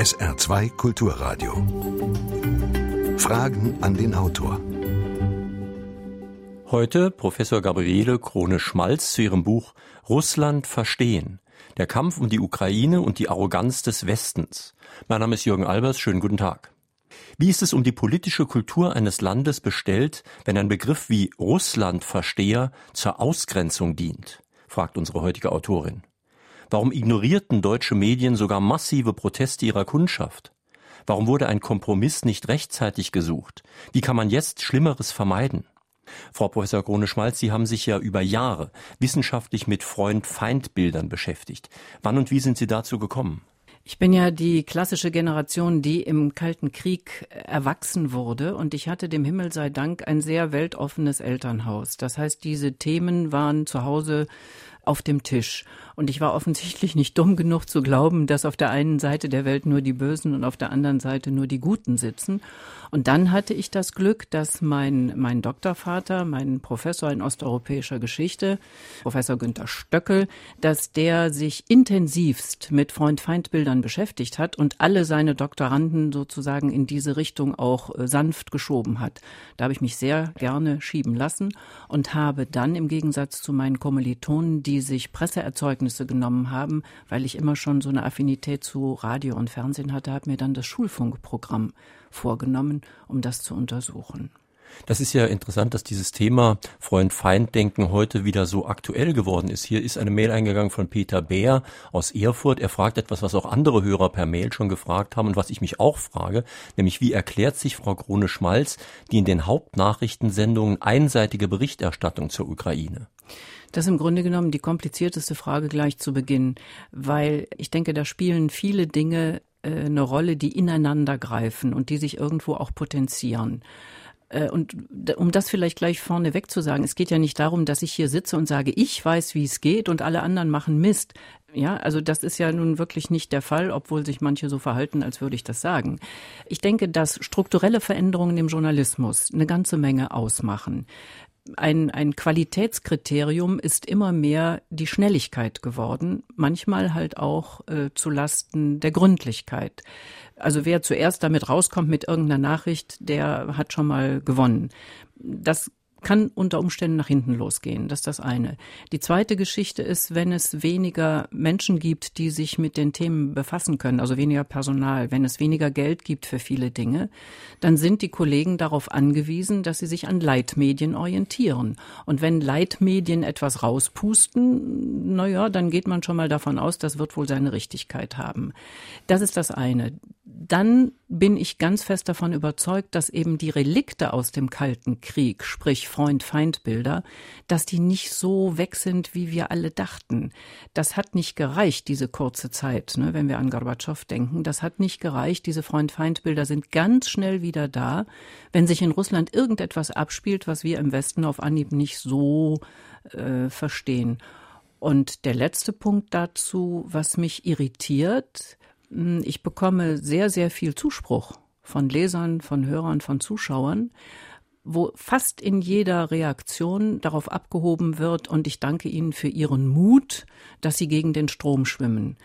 SR2 Kulturradio. Fragen an den Autor. Heute Professor Gabriele Krone-Schmalz zu ihrem Buch Russland verstehen. Der Kampf um die Ukraine und die Arroganz des Westens. Mein Name ist Jürgen Albers. Schönen guten Tag. Wie ist es um die politische Kultur eines Landes bestellt, wenn ein Begriff wie Russlandversteher zur Ausgrenzung dient? fragt unsere heutige Autorin. Warum ignorierten deutsche Medien sogar massive Proteste ihrer Kundschaft? Warum wurde ein Kompromiss nicht rechtzeitig gesucht? Wie kann man jetzt Schlimmeres vermeiden? Frau Professor Krone-Schmalz, Sie haben sich ja über Jahre wissenschaftlich mit Freund-Feind-Bildern beschäftigt. Wann und wie sind Sie dazu gekommen? Ich bin ja die klassische Generation, die im Kalten Krieg erwachsen wurde und ich hatte dem Himmel sei Dank ein sehr weltoffenes Elternhaus. Das heißt, diese Themen waren zu Hause auf dem Tisch. Und ich war offensichtlich nicht dumm genug zu glauben, dass auf der einen Seite der Welt nur die Bösen und auf der anderen Seite nur die Guten sitzen. Und dann hatte ich das Glück, dass mein, mein Doktorvater, mein Professor in osteuropäischer Geschichte, Professor Günther Stöckel, dass der sich intensivst mit Freund-Feind-Bildern beschäftigt hat und alle seine Doktoranden sozusagen in diese Richtung auch äh, sanft geschoben hat. Da habe ich mich sehr gerne schieben lassen und habe dann im Gegensatz zu meinen Kommilitonen, die sich Presseerzeugnisse genommen haben, weil ich immer schon so eine Affinität zu Radio und Fernsehen hatte, habe mir dann das Schulfunkprogramm vorgenommen, um das zu untersuchen. Das ist ja interessant, dass dieses Thema Freund-Feind-Denken heute wieder so aktuell geworden ist. Hier ist eine Mail eingegangen von Peter Bär aus Erfurt. Er fragt etwas, was auch andere Hörer per Mail schon gefragt haben und was ich mich auch frage, nämlich wie erklärt sich Frau Krone-Schmalz die in den Hauptnachrichtensendungen einseitige Berichterstattung zur Ukraine? Das ist im Grunde genommen die komplizierteste Frage gleich zu Beginn, weil ich denke, da spielen viele Dinge äh, eine Rolle, die ineinander greifen und die sich irgendwo auch potenzieren. Äh, und um das vielleicht gleich vorneweg zu sagen, es geht ja nicht darum, dass ich hier sitze und sage, ich weiß, wie es geht und alle anderen machen Mist. Ja, also das ist ja nun wirklich nicht der Fall, obwohl sich manche so verhalten, als würde ich das sagen. Ich denke, dass strukturelle Veränderungen im Journalismus eine ganze Menge ausmachen ein, ein Qualitätskriterium ist immer mehr die Schnelligkeit geworden, manchmal halt auch äh, zu Lasten der Gründlichkeit. Also wer zuerst damit rauskommt mit irgendeiner Nachricht, der hat schon mal gewonnen. Das kann unter Umständen nach hinten losgehen. Das ist das eine. Die zweite Geschichte ist, wenn es weniger Menschen gibt, die sich mit den Themen befassen können, also weniger Personal, wenn es weniger Geld gibt für viele Dinge, dann sind die Kollegen darauf angewiesen, dass sie sich an Leitmedien orientieren. Und wenn Leitmedien etwas rauspusten, na ja, dann geht man schon mal davon aus, das wird wohl seine Richtigkeit haben. Das ist das eine dann bin ich ganz fest davon überzeugt, dass eben die Relikte aus dem Kalten Krieg, sprich Freund-Feind-Bilder, dass die nicht so weg sind, wie wir alle dachten. Das hat nicht gereicht, diese kurze Zeit, ne, wenn wir an Gorbatschow denken. Das hat nicht gereicht. Diese Freund-Feind-Bilder sind ganz schnell wieder da, wenn sich in Russland irgendetwas abspielt, was wir im Westen auf Anhieb nicht so äh, verstehen. Und der letzte Punkt dazu, was mich irritiert, ich bekomme sehr, sehr viel Zuspruch von Lesern, von Hörern, von Zuschauern, wo fast in jeder Reaktion darauf abgehoben wird und ich danke Ihnen für Ihren Mut, dass Sie gegen den Strom schwimmen.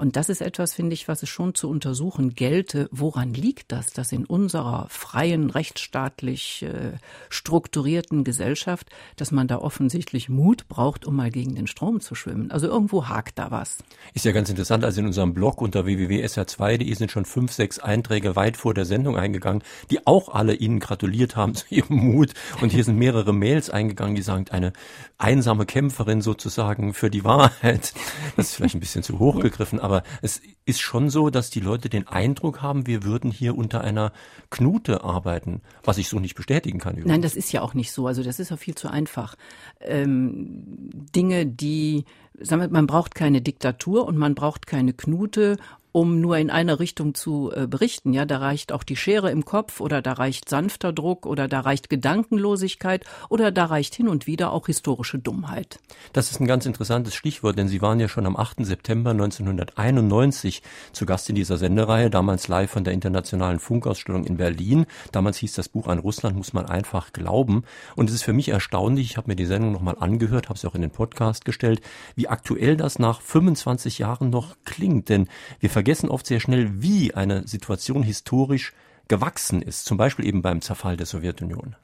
Und das ist etwas, finde ich, was es schon zu untersuchen gelte. Woran liegt das, dass in unserer freien, rechtsstaatlich äh, strukturierten Gesellschaft, dass man da offensichtlich Mut braucht, um mal gegen den Strom zu schwimmen? Also irgendwo hakt da was. Ist ja ganz interessant. Also in unserem Blog unter www.sr2.de sind schon fünf, sechs Einträge weit vor der Sendung eingegangen, die auch alle Ihnen gratuliert haben zu Ihrem Mut. Und hier sind mehrere Mails eingegangen, die sagen, eine einsame Kämpferin sozusagen für die Wahrheit. Das ist vielleicht ein bisschen zu hoch gegriffen, aber es ist schon so, dass die Leute den Eindruck haben, wir würden hier unter einer Knute arbeiten, was ich so nicht bestätigen kann. Übrigens. Nein, das ist ja auch nicht so. Also das ist ja viel zu einfach. Ähm, Dinge, die, sagen wir, man braucht keine Diktatur und man braucht keine Knute um nur in eine Richtung zu äh, berichten. Ja, da reicht auch die Schere im Kopf oder da reicht sanfter Druck oder da reicht Gedankenlosigkeit oder da reicht hin und wieder auch historische Dummheit. Das ist ein ganz interessantes Stichwort, denn Sie waren ja schon am 8. September 1991 zu Gast in dieser Sendereihe, damals live von der Internationalen Funkausstellung in Berlin. Damals hieß das Buch An Russland muss man einfach glauben. Und es ist für mich erstaunlich, ich habe mir die Sendung nochmal angehört, habe sie auch in den Podcast gestellt, wie aktuell das nach 25 Jahren noch klingt. Denn wir vergessen vergessen oft sehr schnell, wie eine Situation historisch gewachsen ist, zum Beispiel eben beim Zerfall der Sowjetunion.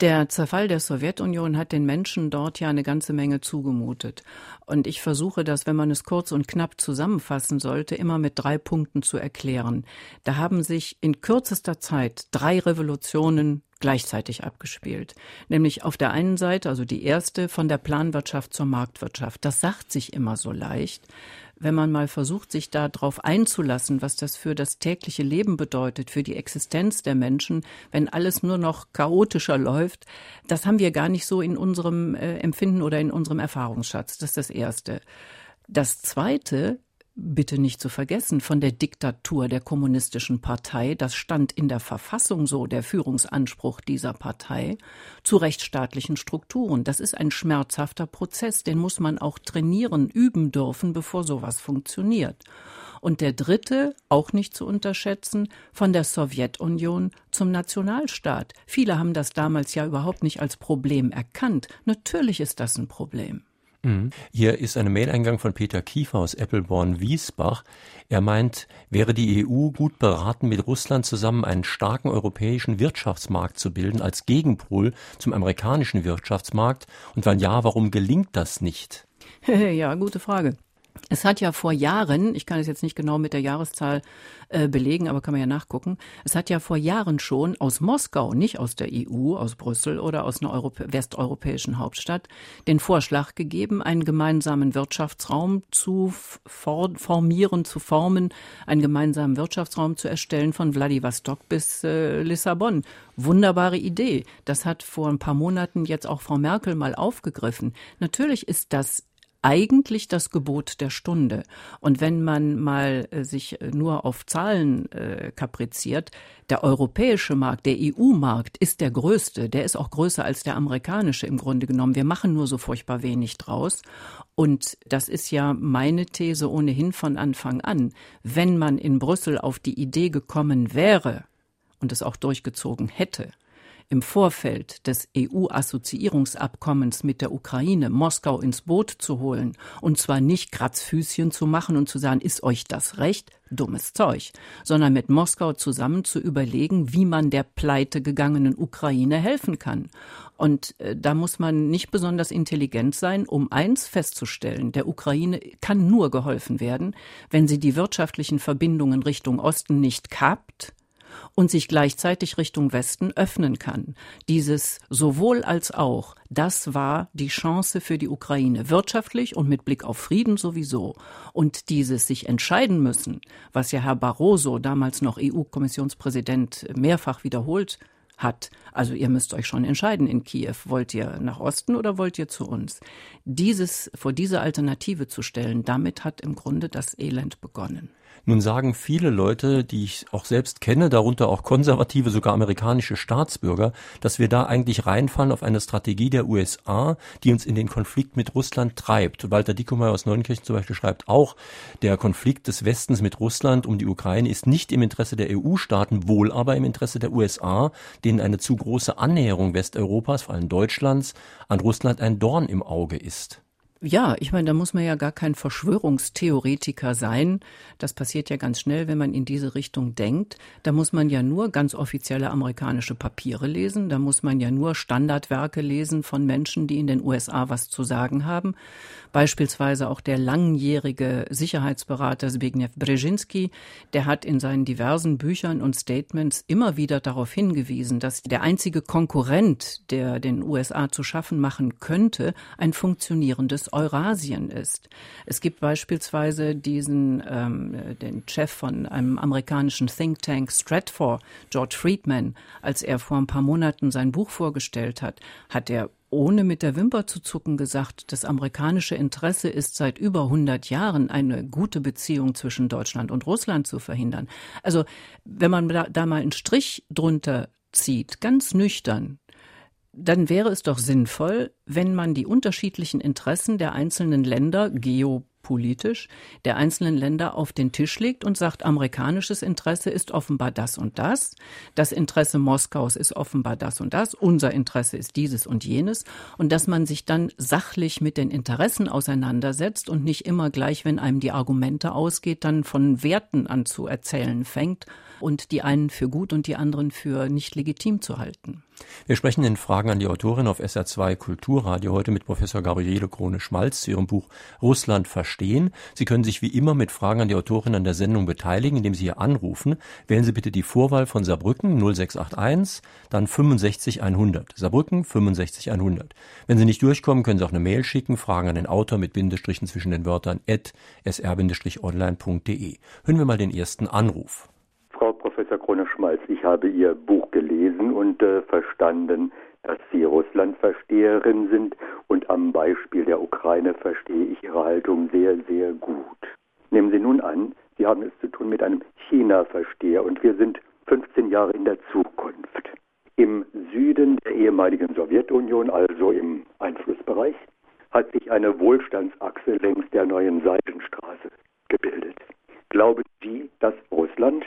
Der Zerfall der Sowjetunion hat den Menschen dort ja eine ganze Menge zugemutet. Und ich versuche das, wenn man es kurz und knapp zusammenfassen sollte, immer mit drei Punkten zu erklären. Da haben sich in kürzester Zeit drei Revolutionen gleichzeitig abgespielt. Nämlich auf der einen Seite, also die erste, von der Planwirtschaft zur Marktwirtschaft. Das sagt sich immer so leicht wenn man mal versucht, sich darauf einzulassen, was das für das tägliche Leben bedeutet, für die Existenz der Menschen, wenn alles nur noch chaotischer läuft, das haben wir gar nicht so in unserem äh, Empfinden oder in unserem Erfahrungsschatz. Das ist das Erste. Das Zweite bitte nicht zu vergessen, von der Diktatur der kommunistischen Partei, das stand in der Verfassung so, der Führungsanspruch dieser Partei, zu rechtsstaatlichen Strukturen. Das ist ein schmerzhafter Prozess, den muss man auch trainieren, üben dürfen, bevor sowas funktioniert. Und der dritte, auch nicht zu unterschätzen, von der Sowjetunion zum Nationalstaat. Viele haben das damals ja überhaupt nicht als Problem erkannt. Natürlich ist das ein Problem. Mhm. Hier ist eine Mail-Eingang von Peter Kiefer aus Eppelborn-Wiesbach. Er meint, wäre die EU gut beraten, mit Russland zusammen einen starken europäischen Wirtschaftsmarkt zu bilden als Gegenpol zum amerikanischen Wirtschaftsmarkt? Und wenn ja, warum gelingt das nicht? ja, gute Frage. Es hat ja vor Jahren, ich kann es jetzt nicht genau mit der Jahreszahl äh, belegen, aber kann man ja nachgucken, es hat ja vor Jahren schon aus Moskau, nicht aus der EU, aus Brüssel oder aus einer Europä westeuropäischen Hauptstadt, den Vorschlag gegeben, einen gemeinsamen Wirtschaftsraum zu formieren, zu formen, einen gemeinsamen Wirtschaftsraum zu erstellen von Vladivostok bis äh, Lissabon. Wunderbare Idee. Das hat vor ein paar Monaten jetzt auch Frau Merkel mal aufgegriffen. Natürlich ist das eigentlich das Gebot der Stunde. Und wenn man mal äh, sich äh, nur auf Zahlen äh, kapriziert, der europäische Markt, der EU-Markt ist der größte. Der ist auch größer als der amerikanische im Grunde genommen. Wir machen nur so furchtbar wenig draus. Und das ist ja meine These ohnehin von Anfang an. Wenn man in Brüssel auf die Idee gekommen wäre und es auch durchgezogen hätte, im Vorfeld des EU-Assoziierungsabkommens mit der Ukraine Moskau ins Boot zu holen und zwar nicht Kratzfüßchen zu machen und zu sagen, ist euch das recht? Dummes Zeug, sondern mit Moskau zusammen zu überlegen, wie man der pleite gegangenen Ukraine helfen kann. Und äh, da muss man nicht besonders intelligent sein, um eins festzustellen, der Ukraine kann nur geholfen werden, wenn sie die wirtschaftlichen Verbindungen Richtung Osten nicht kapt, und sich gleichzeitig Richtung Westen öffnen kann. Dieses sowohl als auch, das war die Chance für die Ukraine, wirtschaftlich und mit Blick auf Frieden sowieso. Und dieses sich entscheiden müssen, was ja Herr Barroso, damals noch EU-Kommissionspräsident, mehrfach wiederholt hat. Also ihr müsst euch schon entscheiden in Kiew. Wollt ihr nach Osten oder wollt ihr zu uns? Dieses, vor diese Alternative zu stellen, damit hat im Grunde das Elend begonnen. Nun sagen viele Leute, die ich auch selbst kenne, darunter auch konservative, sogar amerikanische Staatsbürger, dass wir da eigentlich reinfallen auf eine Strategie der USA, die uns in den Konflikt mit Russland treibt. Walter Dickemeyer aus Neunkirchen zum Beispiel schreibt auch, der Konflikt des Westens mit Russland um die Ukraine ist nicht im Interesse der EU-Staaten, wohl aber im Interesse der USA, denen eine zu große Annäherung Westeuropas, vor allem Deutschlands, an Russland ein Dorn im Auge ist. Ja, ich meine, da muss man ja gar kein Verschwörungstheoretiker sein. Das passiert ja ganz schnell, wenn man in diese Richtung denkt. Da muss man ja nur ganz offizielle amerikanische Papiere lesen. Da muss man ja nur Standardwerke lesen von Menschen, die in den USA was zu sagen haben. Beispielsweise auch der langjährige Sicherheitsberater Zbigniew Brzezinski, der hat in seinen diversen Büchern und Statements immer wieder darauf hingewiesen, dass der einzige Konkurrent, der den USA zu schaffen machen könnte, ein funktionierendes Eurasien ist. Es gibt beispielsweise diesen ähm, den Chef von einem amerikanischen Think Tank Stratfor, George Friedman, als er vor ein paar Monaten sein Buch vorgestellt hat, hat er ohne mit der Wimper zu zucken gesagt, das amerikanische Interesse ist seit über 100 Jahren eine gute Beziehung zwischen Deutschland und Russland zu verhindern. Also wenn man da, da mal einen Strich drunter zieht, ganz nüchtern, dann wäre es doch sinnvoll, wenn man die unterschiedlichen Interessen der einzelnen Länder, geopolitisch, politisch der einzelnen Länder auf den Tisch legt und sagt, amerikanisches Interesse ist offenbar das und das, das Interesse Moskaus ist offenbar das und das, unser Interesse ist dieses und jenes. Und dass man sich dann sachlich mit den Interessen auseinandersetzt und nicht immer gleich, wenn einem die Argumente ausgeht, dann von Werten an zu erzählen fängt und die einen für gut und die anderen für nicht legitim zu halten. Wir sprechen in Fragen an die Autorin auf SR2 Kulturradio heute mit Professor Gabriele Krone-Schmalz zu ihrem Buch Russland verstehen. Sie können sich wie immer mit Fragen an die Autorin an der Sendung beteiligen, indem Sie hier anrufen. Wählen Sie bitte die Vorwahl von Saarbrücken 0681, dann 65100. Saarbrücken 65100. Wenn Sie nicht durchkommen, können Sie auch eine Mail schicken, Fragen an den Autor mit Bindestrichen zwischen den Wörtern at sr-online.de. Hören wir mal den ersten Anruf. Professor Krone-Schmalz, ich habe Ihr Buch gelesen und äh, verstanden, dass Sie Russlandversteherin sind und am Beispiel der Ukraine verstehe ich Ihre Haltung sehr, sehr gut. Nehmen Sie nun an, Sie haben es zu tun mit einem China-Versteher und wir sind 15 Jahre in der Zukunft. Im Süden der ehemaligen Sowjetunion, also im Einflussbereich, hat sich eine Wohlstandsachse längs der neuen Seitenstraße gebildet. Glauben Sie, dass Russland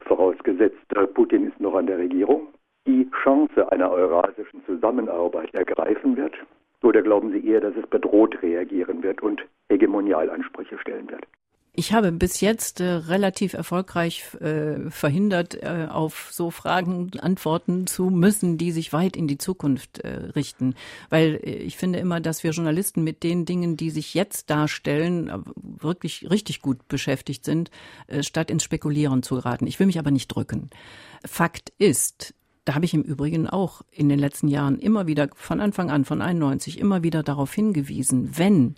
vorausgesetzt Putin ist noch an der Regierung, die Chance einer eurasischen Zusammenarbeit ergreifen wird? Oder glauben Sie eher, dass es bedroht reagieren wird und Hegemonialansprüche stellen wird? Ich habe bis jetzt äh, relativ erfolgreich äh, verhindert, äh, auf so Fragen antworten zu müssen, die sich weit in die Zukunft äh, richten. Weil äh, ich finde immer, dass wir Journalisten mit den Dingen, die sich jetzt darstellen, äh, wirklich richtig gut beschäftigt sind, statt ins Spekulieren zu geraten. Ich will mich aber nicht drücken. Fakt ist, da habe ich im Übrigen auch in den letzten Jahren immer wieder von Anfang an, von 91, immer wieder darauf hingewiesen, wenn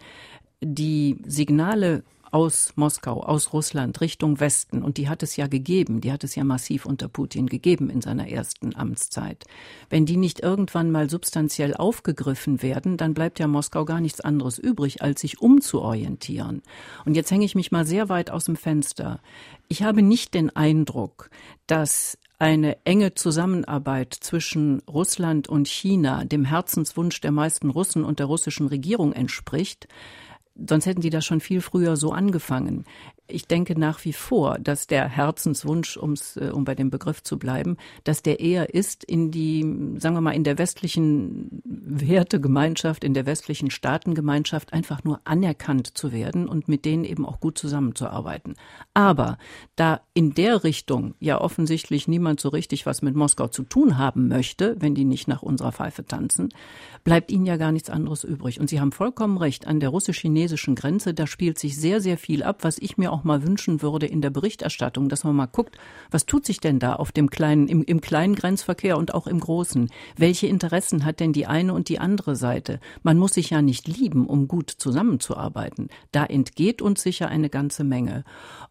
die Signale aus Moskau, aus Russland Richtung Westen, und die hat es ja gegeben, die hat es ja massiv unter Putin gegeben in seiner ersten Amtszeit. Wenn die nicht irgendwann mal substanziell aufgegriffen werden, dann bleibt ja Moskau gar nichts anderes übrig, als sich umzuorientieren. Und jetzt hänge ich mich mal sehr weit aus dem Fenster. Ich habe nicht den Eindruck, dass eine enge Zusammenarbeit zwischen Russland und China dem Herzenswunsch der meisten Russen und der russischen Regierung entspricht, Sonst hätten die das schon viel früher so angefangen ich denke nach wie vor, dass der Herzenswunsch, um's, äh, um bei dem Begriff zu bleiben, dass der eher ist, in die, sagen wir mal, in der westlichen Wertegemeinschaft, in der westlichen Staatengemeinschaft einfach nur anerkannt zu werden und mit denen eben auch gut zusammenzuarbeiten. Aber da in der Richtung ja offensichtlich niemand so richtig was mit Moskau zu tun haben möchte, wenn die nicht nach unserer Pfeife tanzen, bleibt ihnen ja gar nichts anderes übrig. Und Sie haben vollkommen recht, an der russisch-chinesischen Grenze, da spielt sich sehr, sehr viel ab, was ich mir auch mal wünschen würde in der Berichterstattung, dass man mal guckt, was tut sich denn da auf dem kleinen, im, im kleinen Grenzverkehr und auch im großen? Welche Interessen hat denn die eine und die andere Seite? Man muss sich ja nicht lieben, um gut zusammenzuarbeiten. Da entgeht uns sicher eine ganze Menge.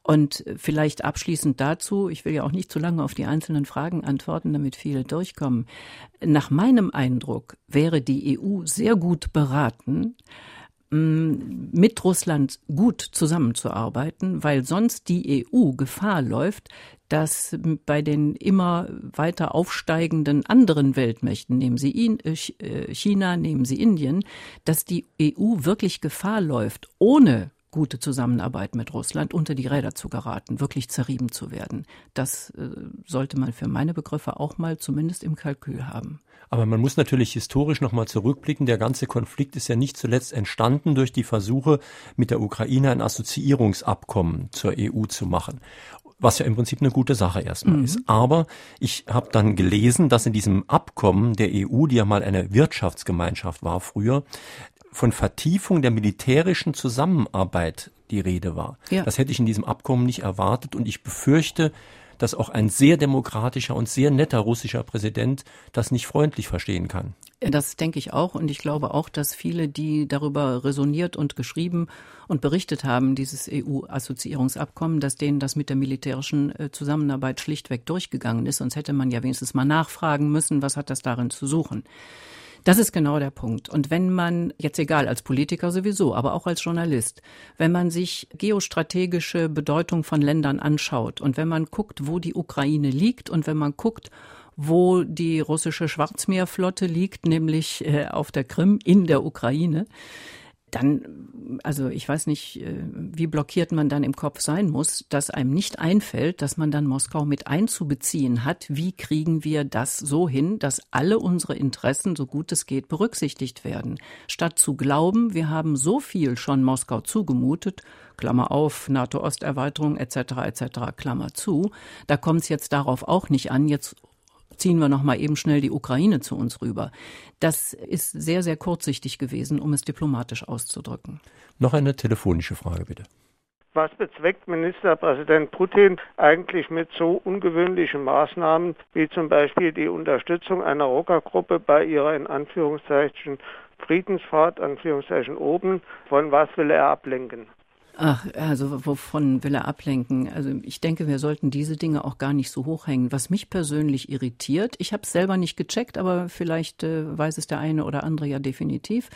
Und vielleicht abschließend dazu, ich will ja auch nicht zu lange auf die einzelnen Fragen antworten, damit viele durchkommen. Nach meinem Eindruck wäre die EU sehr gut beraten, mit Russland gut zusammenzuarbeiten, weil sonst die EU Gefahr läuft, dass bei den immer weiter aufsteigenden anderen Weltmächten, nehmen Sie äh, äh, China, nehmen Sie Indien, dass die EU wirklich Gefahr läuft, ohne gute Zusammenarbeit mit Russland unter die Räder zu geraten, wirklich zerrieben zu werden. Das äh, sollte man für meine Begriffe auch mal zumindest im Kalkül haben. Aber man muss natürlich historisch nochmal zurückblicken. Der ganze Konflikt ist ja nicht zuletzt entstanden durch die Versuche, mit der Ukraine ein Assoziierungsabkommen zur EU zu machen was ja im Prinzip eine gute Sache erstmal mhm. ist. Aber ich habe dann gelesen, dass in diesem Abkommen der EU, die ja mal eine Wirtschaftsgemeinschaft war früher, von Vertiefung der militärischen Zusammenarbeit die Rede war. Ja. Das hätte ich in diesem Abkommen nicht erwartet und ich befürchte, dass auch ein sehr demokratischer und sehr netter russischer Präsident das nicht freundlich verstehen kann. Das denke ich auch und ich glaube auch, dass viele, die darüber resoniert und geschrieben und berichtet haben, dieses EU-Assoziierungsabkommen, dass denen das mit der militärischen äh, Zusammenarbeit schlichtweg durchgegangen ist. Sonst hätte man ja wenigstens mal nachfragen müssen, was hat das darin zu suchen. Das ist genau der Punkt. Und wenn man, jetzt egal, als Politiker sowieso, aber auch als Journalist, wenn man sich geostrategische Bedeutung von Ländern anschaut und wenn man guckt, wo die Ukraine liegt und wenn man guckt, wo die russische Schwarzmeerflotte liegt, nämlich äh, auf der Krim in der Ukraine, dann, also ich weiß nicht, äh, wie blockiert man dann im Kopf sein muss, dass einem nicht einfällt, dass man dann Moskau mit einzubeziehen hat. Wie kriegen wir das so hin, dass alle unsere Interessen, so gut es geht, berücksichtigt werden? Statt zu glauben, wir haben so viel schon Moskau zugemutet, Klammer auf, NATO-Osterweiterung etc. etc. Klammer zu, da kommt es jetzt darauf auch nicht an, jetzt ziehen wir noch mal eben schnell die Ukraine zu uns rüber. Das ist sehr, sehr kurzsichtig gewesen, um es diplomatisch auszudrücken. Noch eine telefonische Frage bitte. Was bezweckt Ministerpräsident Putin eigentlich mit so ungewöhnlichen Maßnahmen wie zum Beispiel die Unterstützung einer Rockergruppe bei ihrer in Anführungszeichen Friedensfahrt, Anführungszeichen oben? Von was will er ablenken? Ach, also wovon will er ablenken? Also ich denke, wir sollten diese Dinge auch gar nicht so hochhängen. Was mich persönlich irritiert, ich habe es selber nicht gecheckt, aber vielleicht äh, weiß es der eine oder andere ja definitiv.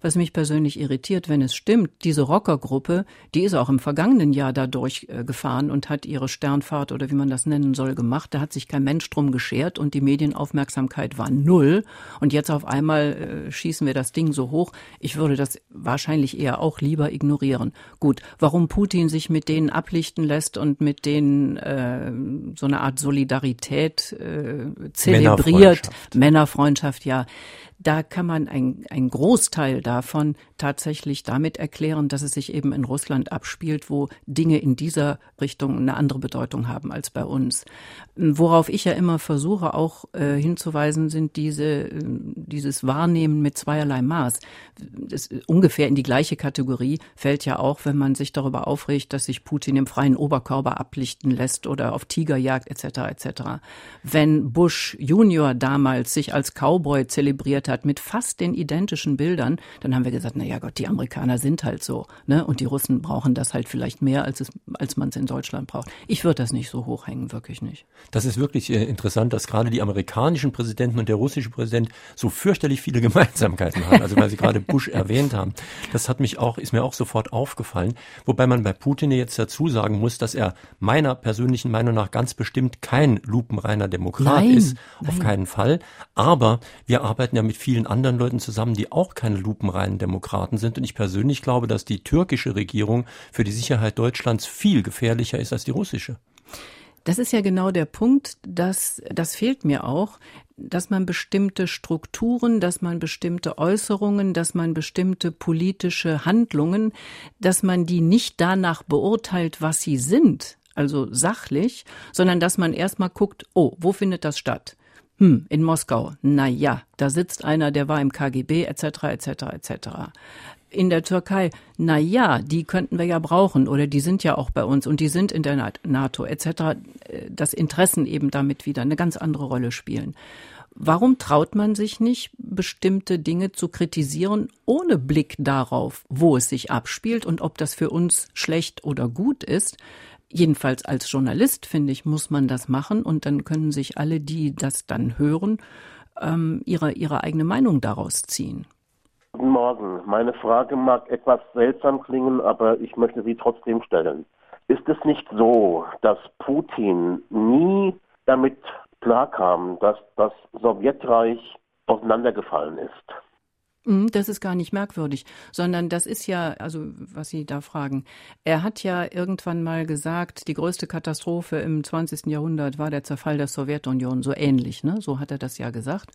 Was mich persönlich irritiert, wenn es stimmt, diese Rockergruppe, die ist auch im vergangenen Jahr da durchgefahren äh, und hat ihre Sternfahrt oder wie man das nennen soll gemacht. Da hat sich kein Mensch drum geschert und die Medienaufmerksamkeit war null. Und jetzt auf einmal äh, schießen wir das Ding so hoch. Ich würde das wahrscheinlich eher auch lieber ignorieren. Gut, warum Putin sich mit denen ablichten lässt und mit denen äh, so eine Art Solidarität äh, zelebriert, Männerfreundschaft. Männerfreundschaft, ja da kann man ein, ein Großteil davon tatsächlich damit erklären, dass es sich eben in Russland abspielt, wo Dinge in dieser Richtung eine andere Bedeutung haben als bei uns. Worauf ich ja immer versuche auch äh, hinzuweisen, sind diese, äh, dieses Wahrnehmen mit zweierlei Maß. Das, ungefähr in die gleiche Kategorie fällt ja auch, wenn man sich darüber aufregt, dass sich Putin im freien Oberkörper ablichten lässt oder auf Tigerjagd etc. etc. Wenn Bush Junior damals sich als Cowboy zelebriert hat mit fast den identischen Bildern, dann haben wir gesagt, na ja Gott, die Amerikaner sind halt so, ne? Und die Russen brauchen das halt vielleicht mehr, als es, als man es in Deutschland braucht. Ich würde das nicht so hochhängen, wirklich nicht. Das ist wirklich äh, interessant, dass gerade die amerikanischen Präsidenten und der russische Präsident so fürchterlich viele Gemeinsamkeiten haben. Also weil Sie gerade Bush erwähnt haben. Das hat mich auch, ist mir auch sofort aufgefallen. Wobei man bei Putin jetzt dazu sagen muss, dass er meiner persönlichen Meinung nach ganz bestimmt kein lupenreiner Demokrat nein, ist. Auf nein. keinen Fall. Aber wir arbeiten ja mit vielen anderen Leuten zusammen, die auch keine lupenreinen Demokraten sind. Und ich persönlich glaube, dass die türkische Regierung für die Sicherheit Deutschlands viel gefährlicher ist als die russische. Das ist ja genau der Punkt, dass das fehlt mir auch, dass man bestimmte Strukturen, dass man bestimmte Äußerungen, dass man bestimmte politische Handlungen, dass man die nicht danach beurteilt, was sie sind, also sachlich, sondern dass man erstmal guckt, oh, wo findet das statt? Hm, in Moskau. Na ja, da sitzt einer, der war im KGB etc. etc. etc. In der Türkei, na ja, die könnten wir ja brauchen oder die sind ja auch bei uns und die sind in der NATO etc. Äh, dass Interessen eben damit wieder eine ganz andere Rolle spielen. Warum traut man sich nicht, bestimmte Dinge zu kritisieren, ohne Blick darauf, wo es sich abspielt und ob das für uns schlecht oder gut ist? Jedenfalls als Journalist, finde ich, muss man das machen und dann können sich alle, die das dann hören, ähm, ihre, ihre eigene Meinung daraus ziehen. Guten Morgen. Meine Frage mag etwas seltsam klingen, aber ich möchte sie trotzdem stellen. Ist es nicht so, dass Putin nie damit klarkam, dass das Sowjetreich auseinandergefallen ist? Mhm, das ist gar nicht merkwürdig, sondern das ist ja, also was Sie da fragen. Er hat ja irgendwann mal gesagt, die größte Katastrophe im 20. Jahrhundert war der Zerfall der Sowjetunion, so ähnlich, ne? So hat er das ja gesagt.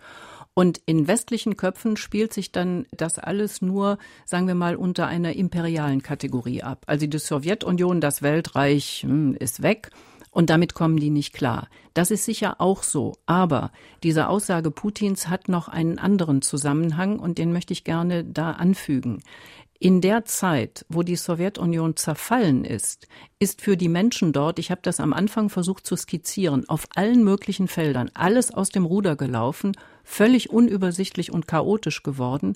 Und in westlichen Köpfen spielt sich dann das alles nur, sagen wir mal, unter einer imperialen Kategorie ab. Also die Sowjetunion, das Weltreich hm, ist weg und damit kommen die nicht klar. Das ist sicher auch so. Aber diese Aussage Putins hat noch einen anderen Zusammenhang und den möchte ich gerne da anfügen. In der Zeit, wo die Sowjetunion zerfallen ist, ist für die Menschen dort, ich habe das am Anfang versucht zu skizzieren, auf allen möglichen Feldern alles aus dem Ruder gelaufen, völlig unübersichtlich und chaotisch geworden.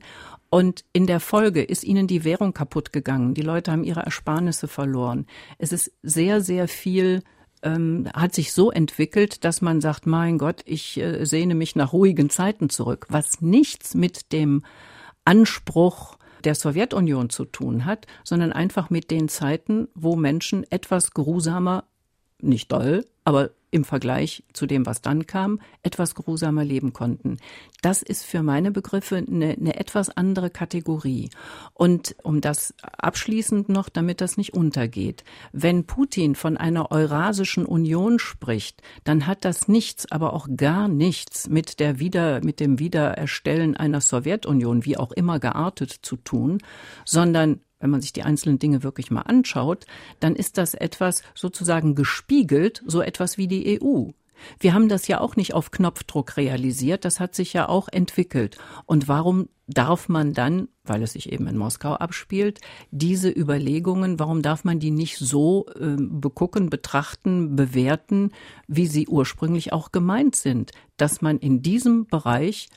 Und in der Folge ist ihnen die Währung kaputt gegangen. Die Leute haben ihre Ersparnisse verloren. Es ist sehr, sehr viel ähm, hat sich so entwickelt, dass man sagt, mein Gott, ich äh, sehne mich nach ruhigen Zeiten zurück, was nichts mit dem Anspruch der Sowjetunion zu tun hat, sondern einfach mit den Zeiten, wo Menschen etwas geruhsamer, nicht doll, aber im Vergleich zu dem, was dann kam, etwas geruhsamer leben konnten. Das ist für meine Begriffe eine, eine etwas andere Kategorie. Und um das abschließend noch, damit das nicht untergeht, wenn Putin von einer Eurasischen Union spricht, dann hat das nichts, aber auch gar nichts mit der wieder, mit dem Wiedererstellen einer Sowjetunion, wie auch immer geartet, zu tun, sondern wenn man sich die einzelnen Dinge wirklich mal anschaut, dann ist das etwas sozusagen gespiegelt, so etwas wie die EU. Wir haben das ja auch nicht auf Knopfdruck realisiert, das hat sich ja auch entwickelt. Und warum darf man dann, weil es sich eben in Moskau abspielt, diese Überlegungen, warum darf man die nicht so äh, begucken, betrachten, bewerten, wie sie ursprünglich auch gemeint sind, dass man in diesem Bereich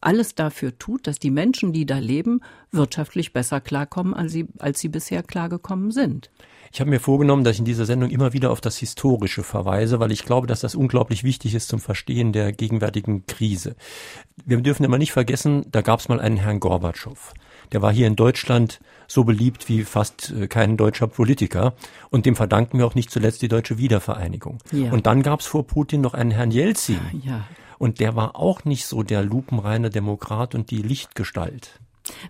alles dafür tut, dass die Menschen, die da leben, wirtschaftlich besser klarkommen, als sie, als sie bisher klargekommen sind. Ich habe mir vorgenommen, dass ich in dieser Sendung immer wieder auf das Historische verweise, weil ich glaube, dass das unglaublich wichtig ist zum Verstehen der gegenwärtigen Krise. Wir dürfen immer nicht vergessen, da gab es mal einen Herrn Gorbatschow. Der war hier in Deutschland so beliebt wie fast äh, kein deutscher Politiker. Und dem verdanken wir auch nicht zuletzt die deutsche Wiedervereinigung. Ja. Und dann gab es vor Putin noch einen Herrn Jelzin. Ja. Und der war auch nicht so der lupenreine Demokrat und die Lichtgestalt.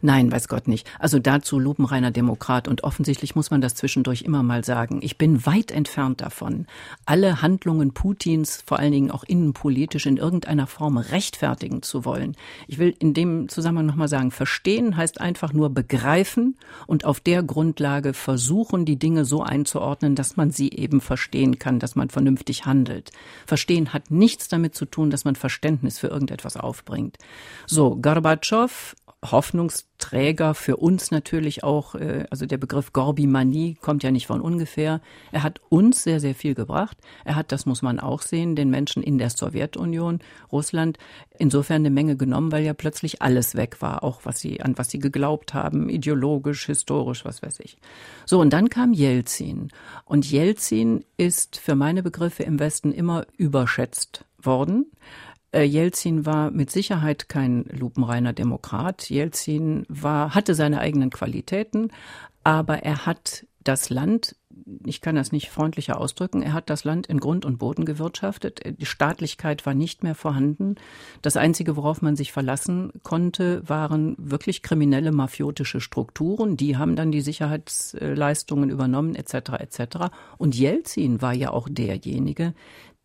Nein, weiß Gott nicht. Also dazu lupenreiner Demokrat und offensichtlich muss man das zwischendurch immer mal sagen. Ich bin weit entfernt davon, alle Handlungen Putins, vor allen Dingen auch innenpolitisch, in irgendeiner Form rechtfertigen zu wollen. Ich will in dem Zusammenhang nochmal sagen, verstehen heißt einfach nur begreifen und auf der Grundlage versuchen, die Dinge so einzuordnen, dass man sie eben verstehen kann, dass man vernünftig handelt. Verstehen hat nichts damit zu tun, dass man Verständnis für irgendetwas aufbringt. So, Gorbatschow Hoffnungsträger für uns natürlich auch, äh, also der Begriff Gorbimanie kommt ja nicht von ungefähr. Er hat uns sehr, sehr viel gebracht. Er hat, das muss man auch sehen, den Menschen in der Sowjetunion, Russland, insofern eine Menge genommen, weil ja plötzlich alles weg war, auch was sie, an was sie geglaubt haben, ideologisch, historisch, was weiß ich. So, und dann kam Jelzin. Und Jelzin ist für meine Begriffe im Westen immer überschätzt worden. Äh, Jelzin war mit Sicherheit kein lupenreiner Demokrat. Jelzin war, hatte seine eigenen Qualitäten, aber er hat das Land, ich kann das nicht freundlicher ausdrücken, er hat das Land in Grund und Boden gewirtschaftet. Die Staatlichkeit war nicht mehr vorhanden. Das Einzige, worauf man sich verlassen konnte, waren wirklich kriminelle, mafiotische Strukturen. Die haben dann die Sicherheitsleistungen übernommen, etc., etc. Und Jelzin war ja auch derjenige,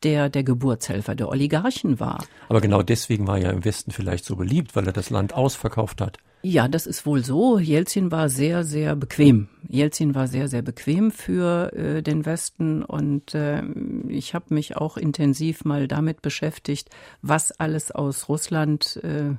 der der Geburtshelfer der Oligarchen war. Aber genau deswegen war er im Westen vielleicht so beliebt, weil er das Land ausverkauft hat. Ja, das ist wohl so. Jelzin war sehr, sehr bequem. Jelzin war sehr, sehr bequem für äh, den Westen und äh, ich habe mich auch intensiv mal damit beschäftigt, was alles aus Russland äh,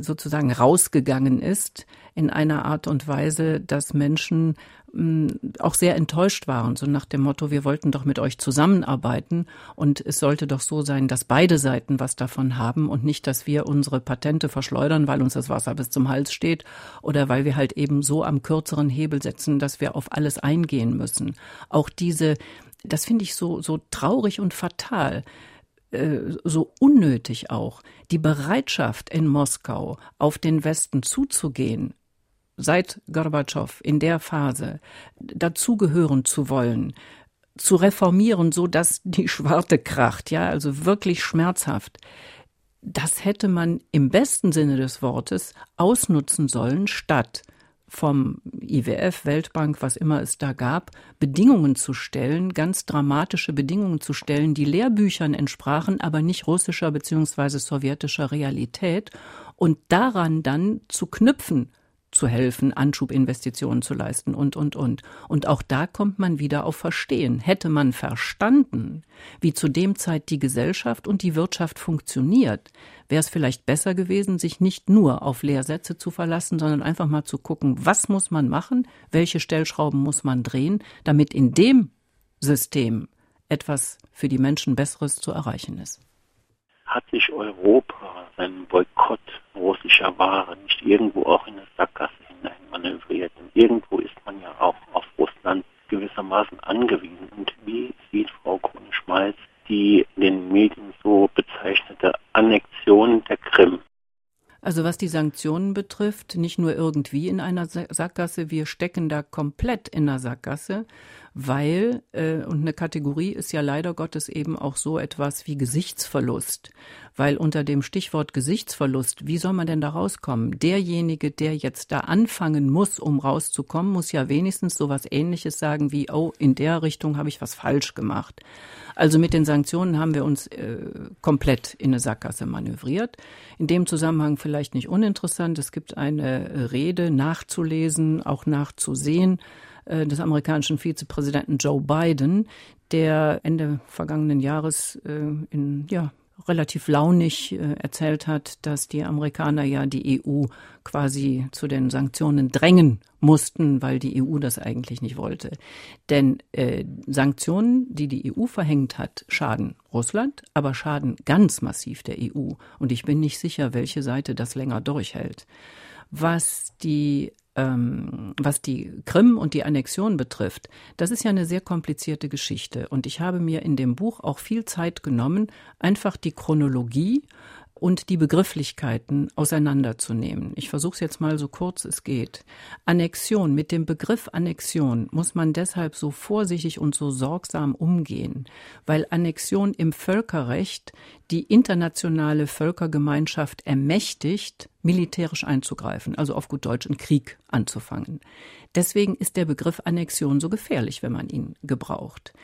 sozusagen rausgegangen ist in einer Art und Weise, dass Menschen mh, auch sehr enttäuscht waren, so nach dem Motto, wir wollten doch mit euch zusammenarbeiten. Und es sollte doch so sein, dass beide Seiten was davon haben und nicht, dass wir unsere Patente verschleudern, weil uns das Wasser bis zum Hals steht oder weil wir halt eben so am kürzeren Hebel setzen, dass wir auf alles eingehen müssen. Auch diese, das finde ich so, so traurig und fatal so unnötig auch, die Bereitschaft in Moskau auf den Westen zuzugehen, seit Gorbatschow in der Phase dazugehören zu wollen, zu reformieren, so dass die Schwarte kracht, ja, also wirklich schmerzhaft. Das hätte man im besten Sinne des Wortes ausnutzen sollen, statt vom IWF, Weltbank, was immer es da gab, Bedingungen zu stellen, ganz dramatische Bedingungen zu stellen, die Lehrbüchern entsprachen, aber nicht russischer bzw. sowjetischer Realität und daran dann zu knüpfen, zu helfen, Anschubinvestitionen zu leisten und, und, und. Und auch da kommt man wieder auf Verstehen. Hätte man verstanden, wie zu dem Zeit die Gesellschaft und die Wirtschaft funktioniert, wäre es vielleicht besser gewesen, sich nicht nur auf Lehrsätze zu verlassen, sondern einfach mal zu gucken, was muss man machen, welche Stellschrauben muss man drehen, damit in dem System etwas für die Menschen Besseres zu erreichen ist. Hat sich Europa seinen Boykott russischer Ware nicht irgendwo auch in eine Sackgasse hinein manövriert? Und irgendwo ist man ja auch auf Russland gewissermaßen angewiesen. Und wie sieht Frau Krone-Schmalz die in den Medien so bezeichnete Annexion der Krim. Also was die Sanktionen betrifft, nicht nur irgendwie in einer Sackgasse, wir stecken da komplett in einer Sackgasse, weil, äh, und eine Kategorie ist ja leider Gottes eben auch so etwas wie Gesichtsverlust, weil unter dem Stichwort Gesichtsverlust, wie soll man denn da rauskommen? Derjenige, der jetzt da anfangen muss, um rauszukommen, muss ja wenigstens so was ähnliches sagen wie, oh, in der Richtung habe ich was falsch gemacht. Also mit den Sanktionen haben wir uns äh, komplett in eine Sackgasse manövriert. In dem Zusammenhang vielleicht nicht uninteressant, es gibt eine Rede nachzulesen, auch nachzusehen äh, des amerikanischen Vizepräsidenten Joe Biden, der Ende vergangenen Jahres äh, in ja relativ launig äh, erzählt hat, dass die Amerikaner ja die EU quasi zu den Sanktionen drängen mussten, weil die EU das eigentlich nicht wollte. Denn äh, Sanktionen, die die EU verhängt hat, schaden Russland, aber schaden ganz massiv der EU. Und ich bin nicht sicher, welche Seite das länger durchhält. Was die ähm, was die Krim und die Annexion betrifft, das ist ja eine sehr komplizierte Geschichte. Und ich habe mir in dem Buch auch viel Zeit genommen, einfach die Chronologie und die Begrifflichkeiten auseinanderzunehmen. Ich versuche es jetzt mal so kurz es geht. Annexion, mit dem Begriff Annexion muss man deshalb so vorsichtig und so sorgsam umgehen, weil Annexion im Völkerrecht die internationale Völkergemeinschaft ermächtigt, militärisch einzugreifen, also auf gut Deutsch einen Krieg anzufangen. Deswegen ist der Begriff Annexion so gefährlich, wenn man ihn gebraucht.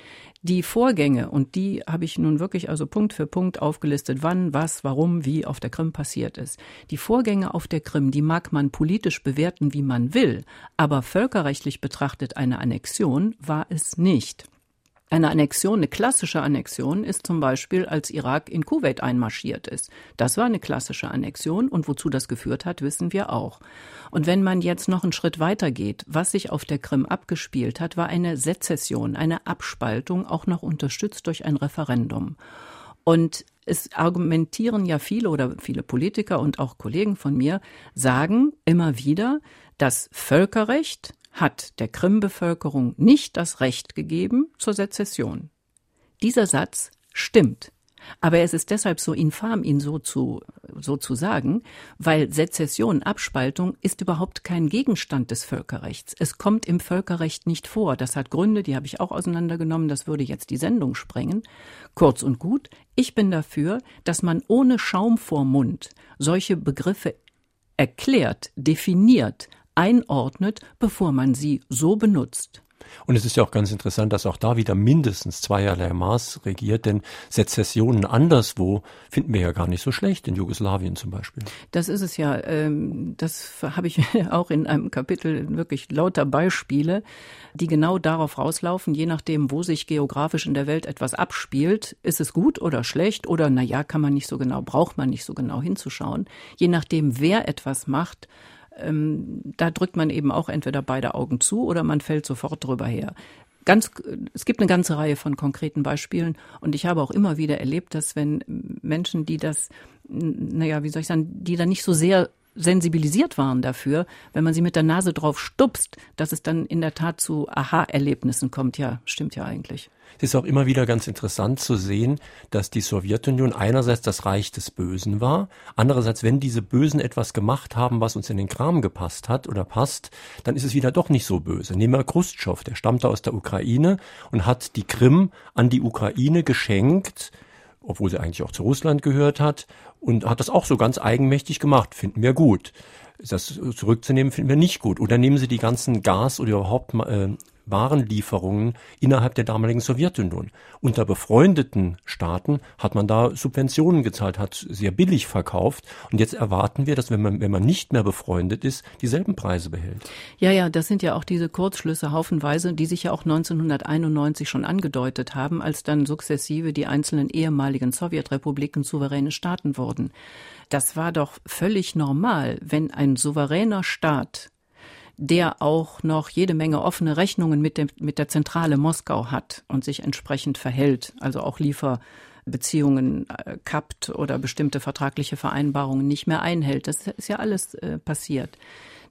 Die Vorgänge, und die habe ich nun wirklich also Punkt für Punkt aufgelistet, wann, was, warum, wie auf der Krim passiert ist. Die Vorgänge auf der Krim, die mag man politisch bewerten, wie man will, aber völkerrechtlich betrachtet eine Annexion war es nicht. Eine Annexion, eine klassische Annexion ist zum Beispiel, als Irak in Kuwait einmarschiert ist. Das war eine klassische Annexion und wozu das geführt hat, wissen wir auch. Und wenn man jetzt noch einen Schritt weiter geht, was sich auf der Krim abgespielt hat, war eine Sezession, eine Abspaltung, auch noch unterstützt durch ein Referendum. Und es argumentieren ja viele oder viele Politiker und auch Kollegen von mir sagen immer wieder, das Völkerrecht hat der Krim-Bevölkerung nicht das Recht gegeben zur Sezession. Dieser Satz stimmt. Aber es ist deshalb so infam, ihn so zu, so zu sagen, weil Sezession, Abspaltung ist überhaupt kein Gegenstand des Völkerrechts. Es kommt im Völkerrecht nicht vor. Das hat Gründe, die habe ich auch auseinandergenommen. Das würde jetzt die Sendung sprengen. Kurz und gut, ich bin dafür, dass man ohne Schaum vor Mund solche Begriffe erklärt, definiert, einordnet, bevor man sie so benutzt. Und es ist ja auch ganz interessant, dass auch da wieder mindestens zweierlei Maß regiert, denn Sezessionen anderswo finden wir ja gar nicht so schlecht, in Jugoslawien zum Beispiel. Das ist es ja. Ähm, das habe ich auch in einem Kapitel wirklich lauter Beispiele, die genau darauf rauslaufen, je nachdem, wo sich geografisch in der Welt etwas abspielt, ist es gut oder schlecht oder na ja, kann man nicht so genau, braucht man nicht so genau hinzuschauen. Je nachdem, wer etwas macht, ähm, da drückt man eben auch entweder beide Augen zu oder man fällt sofort drüber her. Ganz, es gibt eine ganze Reihe von konkreten Beispielen und ich habe auch immer wieder erlebt, dass wenn Menschen, die das, naja, wie soll ich sagen, die da nicht so sehr sensibilisiert waren dafür, wenn man sie mit der Nase drauf stupst, dass es dann in der Tat zu Aha-Erlebnissen kommt. Ja, stimmt ja eigentlich. Es ist auch immer wieder ganz interessant zu sehen, dass die Sowjetunion einerseits das Reich des Bösen war, andererseits, wenn diese Bösen etwas gemacht haben, was uns in den Kram gepasst hat oder passt, dann ist es wieder doch nicht so böse. Nehmen wir Khrushchev, der stammte aus der Ukraine und hat die Krim an die Ukraine geschenkt, obwohl sie eigentlich auch zu Russland gehört hat, und hat das auch so ganz eigenmächtig gemacht. Finden wir gut. Das zurückzunehmen finden wir nicht gut. Oder nehmen Sie die ganzen Gas- oder überhaupt äh, Warenlieferungen innerhalb der damaligen Sowjetunion. Unter befreundeten Staaten hat man da Subventionen gezahlt, hat sehr billig verkauft. Und jetzt erwarten wir, dass wenn man, wenn man nicht mehr befreundet ist, dieselben Preise behält. Ja, ja, das sind ja auch diese Kurzschlüsse haufenweise, die sich ja auch 1991 schon angedeutet haben, als dann sukzessive die einzelnen ehemaligen Sowjetrepubliken souveräne Staaten wurden. Das war doch völlig normal, wenn ein souveräner Staat der auch noch jede Menge offene Rechnungen mit, dem, mit der Zentrale Moskau hat und sich entsprechend verhält, also auch Lieferbeziehungen äh, kappt oder bestimmte vertragliche Vereinbarungen nicht mehr einhält. Das ist ja alles äh, passiert.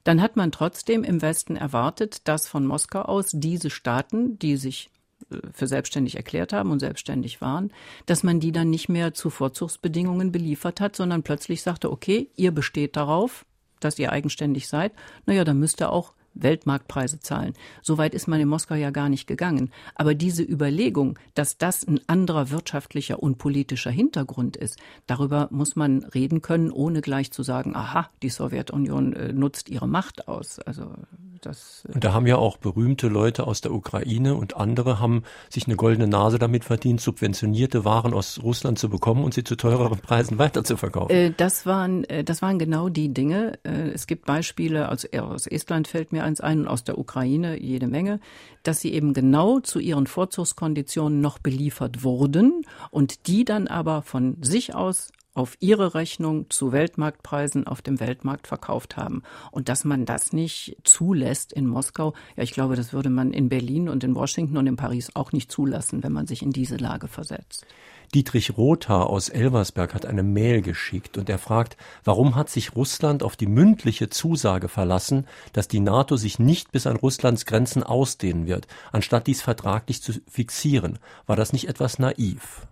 Dann hat man trotzdem im Westen erwartet, dass von Moskau aus diese Staaten, die sich äh, für selbstständig erklärt haben und selbstständig waren, dass man die dann nicht mehr zu Vorzugsbedingungen beliefert hat, sondern plötzlich sagte, okay, ihr besteht darauf, dass ihr eigenständig seid, naja, dann müsst ihr auch Weltmarktpreise zahlen. Soweit ist man in Moskau ja gar nicht gegangen. Aber diese Überlegung, dass das ein anderer wirtschaftlicher und politischer Hintergrund ist, darüber muss man reden können, ohne gleich zu sagen, aha, die Sowjetunion äh, nutzt ihre Macht aus. Also das, äh und da haben ja auch berühmte Leute aus der Ukraine und andere haben sich eine goldene Nase damit verdient, subventionierte Waren aus Russland zu bekommen und sie zu teureren Preisen weiterzuverkaufen. Äh, das waren, äh, das waren genau die Dinge. Es gibt Beispiele, also aus Estland fällt mir eins ein und aus der Ukraine jede Menge, dass sie eben genau zu ihren Vorzugskonditionen noch beliefert wurden und die dann aber von sich aus auf ihre Rechnung zu Weltmarktpreisen auf dem Weltmarkt verkauft haben. Und dass man das nicht zulässt in Moskau, ja, ich glaube, das würde man in Berlin und in Washington und in Paris auch nicht zulassen, wenn man sich in diese Lage versetzt. Dietrich Rothaar aus Elversberg hat eine Mail geschickt und er fragt, warum hat sich Russland auf die mündliche Zusage verlassen, dass die NATO sich nicht bis an Russlands Grenzen ausdehnen wird, anstatt dies vertraglich zu fixieren? War das nicht etwas naiv?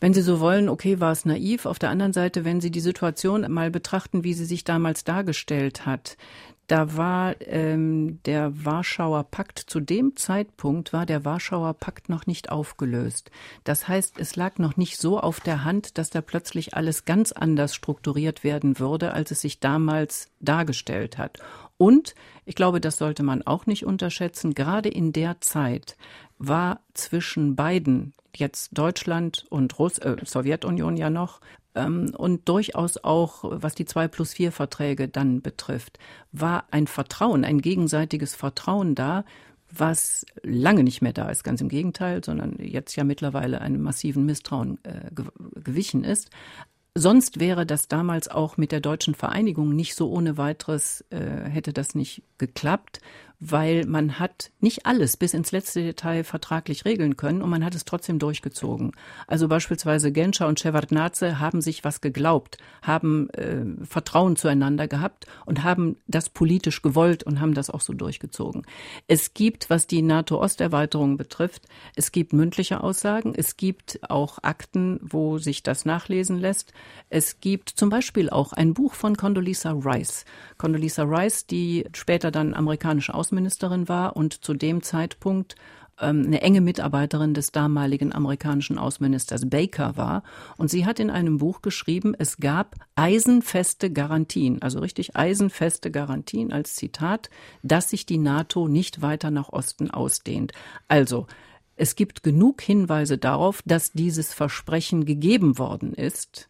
Wenn Sie so wollen, okay, war es naiv. Auf der anderen Seite, wenn Sie die Situation mal betrachten, wie sie sich damals dargestellt hat, da war ähm, der Warschauer Pakt, zu dem Zeitpunkt war der Warschauer Pakt noch nicht aufgelöst. Das heißt, es lag noch nicht so auf der Hand, dass da plötzlich alles ganz anders strukturiert werden würde, als es sich damals dargestellt hat. Und ich glaube, das sollte man auch nicht unterschätzen, gerade in der Zeit war zwischen beiden, jetzt Deutschland und Russ äh, Sowjetunion ja noch, ähm, und durchaus auch, was die zwei plus vier Verträge dann betrifft, war ein Vertrauen, ein gegenseitiges Vertrauen da, was lange nicht mehr da ist, ganz im Gegenteil, sondern jetzt ja mittlerweile einem massiven Misstrauen äh, gewichen ist. Sonst wäre das damals auch mit der deutschen Vereinigung nicht so ohne weiteres, äh, hätte das nicht geklappt, weil man hat nicht alles bis ins letzte Detail vertraglich regeln können und man hat es trotzdem durchgezogen. Also beispielsweise Genscher und Shevardnadze haben sich was geglaubt, haben äh, Vertrauen zueinander gehabt und haben das politisch gewollt und haben das auch so durchgezogen. Es gibt, was die NATO-Osterweiterung betrifft, es gibt mündliche Aussagen, es gibt auch Akten, wo sich das nachlesen lässt. Es gibt zum Beispiel auch ein Buch von Condoleezza Rice. Condoleezza Rice, die später dann amerikanische Aus Außenministerin war und zu dem Zeitpunkt ähm, eine enge Mitarbeiterin des damaligen amerikanischen Außenministers Baker war. Und sie hat in einem Buch geschrieben, es gab eisenfeste Garantien, also richtig eisenfeste Garantien als Zitat, dass sich die NATO nicht weiter nach Osten ausdehnt. Also, es gibt genug Hinweise darauf, dass dieses Versprechen gegeben worden ist.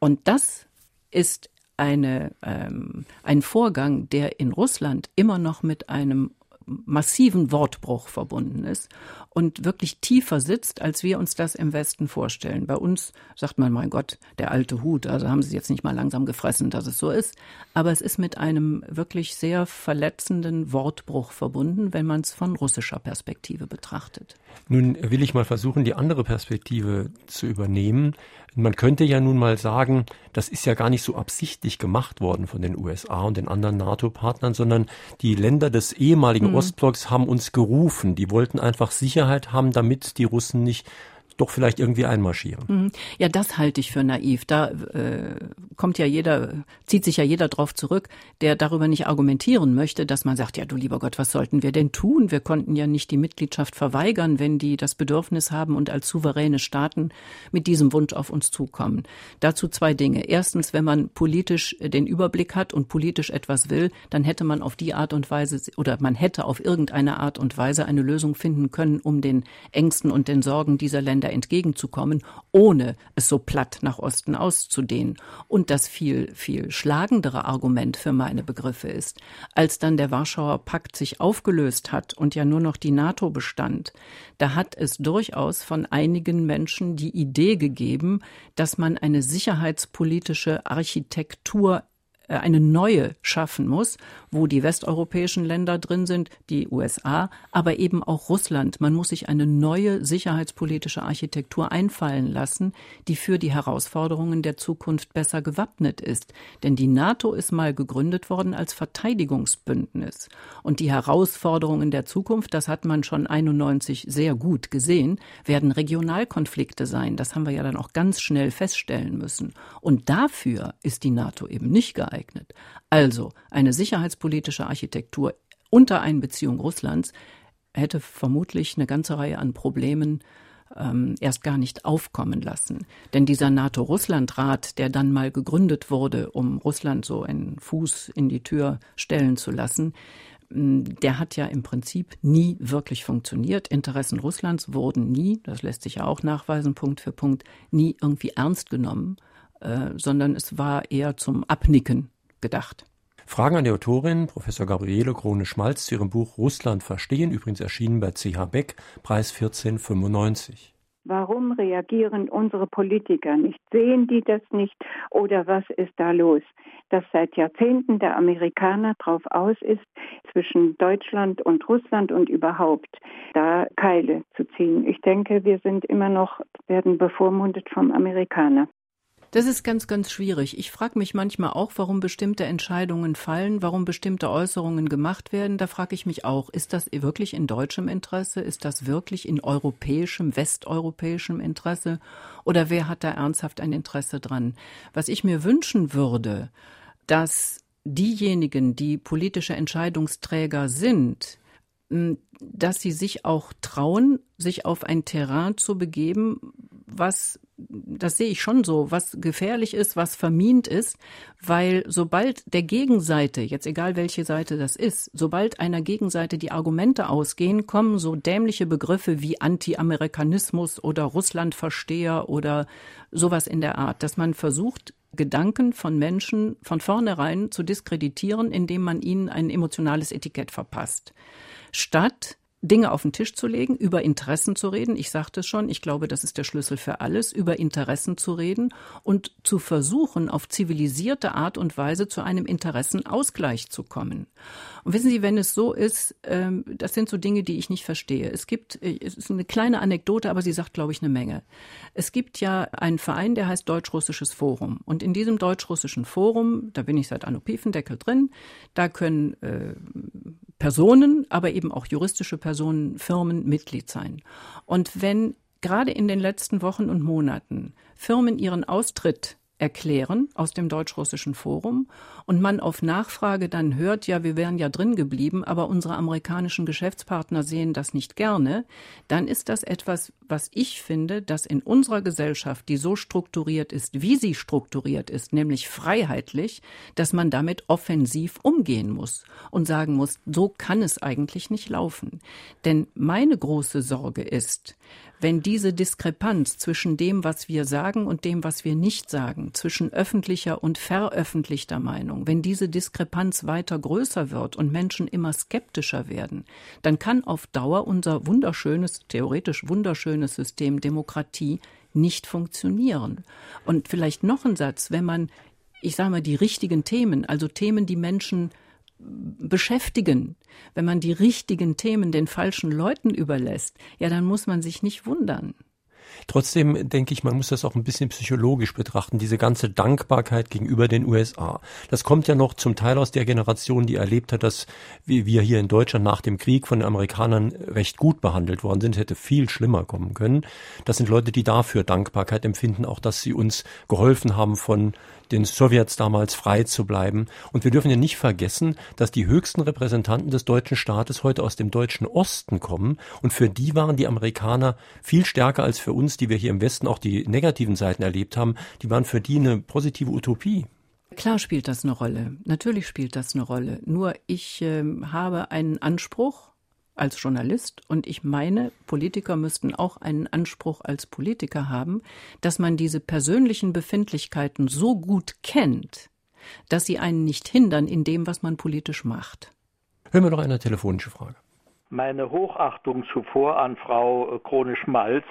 Und das ist eine, ähm, ein Vorgang, der in Russland immer noch mit einem massiven Wortbruch verbunden ist und wirklich tiefer sitzt, als wir uns das im Westen vorstellen. Bei uns sagt man, mein Gott, der alte Hut, also haben sie jetzt nicht mal langsam gefressen, dass es so ist. Aber es ist mit einem wirklich sehr verletzenden Wortbruch verbunden, wenn man es von russischer Perspektive betrachtet. Nun will ich mal versuchen, die andere Perspektive zu übernehmen. Man könnte ja nun mal sagen, das ist ja gar nicht so absichtlich gemacht worden von den USA und den anderen NATO-Partnern, sondern die Länder des ehemaligen mhm. Ostblocks haben uns gerufen. Die wollten einfach Sicherheit haben, damit die Russen nicht doch vielleicht irgendwie einmarschieren. Mhm. Ja, das halte ich für naiv. Da äh, kommt ja jeder, zieht sich ja jeder drauf zurück, der darüber nicht argumentieren möchte, dass man sagt, ja du lieber Gott, was sollten wir denn tun? Wir konnten ja nicht die Mitgliedschaft verweigern, wenn die das Bedürfnis haben und als souveräne Staaten mit diesem Wunsch auf uns zukommen. Dazu zwei Dinge. Erstens, wenn man politisch den Überblick hat und politisch etwas will, dann hätte man auf die Art und Weise oder man hätte auf irgendeine Art und Weise eine Lösung finden können, um den Ängsten und den Sorgen dieser Länder entgegenzukommen, ohne es so platt nach Osten auszudehnen. Und das viel, viel schlagendere Argument für meine Begriffe ist, als dann der Warschauer Pakt sich aufgelöst hat und ja nur noch die NATO bestand, da hat es durchaus von einigen Menschen die Idee gegeben, dass man eine sicherheitspolitische Architektur eine neue schaffen muss, wo die westeuropäischen Länder drin sind, die USA, aber eben auch Russland. Man muss sich eine neue sicherheitspolitische Architektur einfallen lassen, die für die Herausforderungen der Zukunft besser gewappnet ist. Denn die NATO ist mal gegründet worden als Verteidigungsbündnis. Und die Herausforderungen der Zukunft, das hat man schon 91 sehr gut gesehen, werden Regionalkonflikte sein. Das haben wir ja dann auch ganz schnell feststellen müssen. Und dafür ist die NATO eben nicht geeignet geeignet. Also eine sicherheitspolitische Architektur unter Einbeziehung Russlands hätte vermutlich eine ganze Reihe an Problemen ähm, erst gar nicht aufkommen lassen. Denn dieser NATO-Russland-Rat, der dann mal gegründet wurde, um Russland so einen Fuß in die Tür stellen zu lassen, der hat ja im Prinzip nie wirklich funktioniert. Interessen Russlands wurden nie, das lässt sich ja auch nachweisen, Punkt für Punkt, nie irgendwie ernst genommen, äh, sondern es war eher zum Abnicken gedacht. Fragen an die Autorin, Professor Gabriele Krone-Schmalz, zu ihrem Buch Russland verstehen, übrigens erschienen bei CH Beck, Preis 1495. Warum reagieren unsere Politiker nicht? Sehen die das nicht? Oder was ist da los? Dass seit Jahrzehnten der Amerikaner drauf aus ist, zwischen Deutschland und Russland und überhaupt da Keile zu ziehen. Ich denke, wir sind immer noch, werden bevormundet vom Amerikaner. Das ist ganz, ganz schwierig. Ich frage mich manchmal auch, warum bestimmte Entscheidungen fallen, warum bestimmte Äußerungen gemacht werden. Da frage ich mich auch, ist das wirklich in deutschem Interesse? Ist das wirklich in europäischem, westeuropäischem Interesse? Oder wer hat da ernsthaft ein Interesse dran? Was ich mir wünschen würde, dass diejenigen, die politische Entscheidungsträger sind, dass sie sich auch trauen, sich auf ein Terrain zu begeben, was das sehe ich schon so, was gefährlich ist, was vermint ist, weil sobald der Gegenseite, jetzt egal welche Seite das ist, sobald einer Gegenseite die Argumente ausgehen, kommen so dämliche Begriffe wie Anti-Amerikanismus oder Russlandversteher oder sowas in der Art, dass man versucht, Gedanken von Menschen von vornherein zu diskreditieren, indem man ihnen ein emotionales Etikett verpasst. Statt Dinge auf den Tisch zu legen, über Interessen zu reden. Ich sagte es schon, ich glaube, das ist der Schlüssel für alles, über Interessen zu reden und zu versuchen, auf zivilisierte Art und Weise zu einem Interessenausgleich zu kommen. Und wissen Sie, wenn es so ist, ähm, das sind so Dinge, die ich nicht verstehe. Es gibt, äh, es ist eine kleine Anekdote, aber sie sagt, glaube ich, eine Menge. Es gibt ja einen Verein, der heißt Deutsch-Russisches Forum. Und in diesem Deutsch-Russischen Forum, da bin ich seit Anno Piefendeckel drin, da können äh, Personen, aber eben auch juristische Personen, Firmen Mitglied sein. Und wenn gerade in den letzten Wochen und Monaten Firmen ihren Austritt erklären aus dem deutsch-russischen Forum und man auf Nachfrage dann hört, ja, wir wären ja drin geblieben, aber unsere amerikanischen Geschäftspartner sehen das nicht gerne, dann ist das etwas, was ich finde, dass in unserer Gesellschaft, die so strukturiert ist, wie sie strukturiert ist, nämlich freiheitlich, dass man damit offensiv umgehen muss und sagen muss, so kann es eigentlich nicht laufen. Denn meine große Sorge ist, wenn diese Diskrepanz zwischen dem, was wir sagen und dem, was wir nicht sagen, zwischen öffentlicher und veröffentlichter Meinung, wenn diese Diskrepanz weiter größer wird und Menschen immer skeptischer werden, dann kann auf Dauer unser wunderschönes, theoretisch wunderschönes System Demokratie nicht funktionieren. Und vielleicht noch ein Satz, wenn man, ich sage mal, die richtigen Themen, also Themen, die Menschen beschäftigen. Wenn man die richtigen Themen den falschen Leuten überlässt, ja, dann muss man sich nicht wundern. Trotzdem denke ich, man muss das auch ein bisschen psychologisch betrachten, diese ganze Dankbarkeit gegenüber den USA. Das kommt ja noch zum Teil aus der Generation, die erlebt hat, dass wir hier in Deutschland nach dem Krieg von den Amerikanern recht gut behandelt worden sind, hätte viel schlimmer kommen können. Das sind Leute, die dafür Dankbarkeit empfinden, auch dass sie uns geholfen haben, von den Sowjets damals frei zu bleiben. Und wir dürfen ja nicht vergessen, dass die höchsten Repräsentanten des deutschen Staates heute aus dem deutschen Osten kommen. Und für die waren die Amerikaner viel stärker als für uns, die wir hier im Westen auch die negativen Seiten erlebt haben. Die waren für die eine positive Utopie. Klar spielt das eine Rolle. Natürlich spielt das eine Rolle. Nur ich äh, habe einen Anspruch als Journalist und ich meine, Politiker müssten auch einen Anspruch als Politiker haben, dass man diese persönlichen Befindlichkeiten so gut kennt, dass sie einen nicht hindern in dem, was man politisch macht. Hören wir noch eine telefonische Frage. Meine Hochachtung zuvor an Frau Krone-Schmalz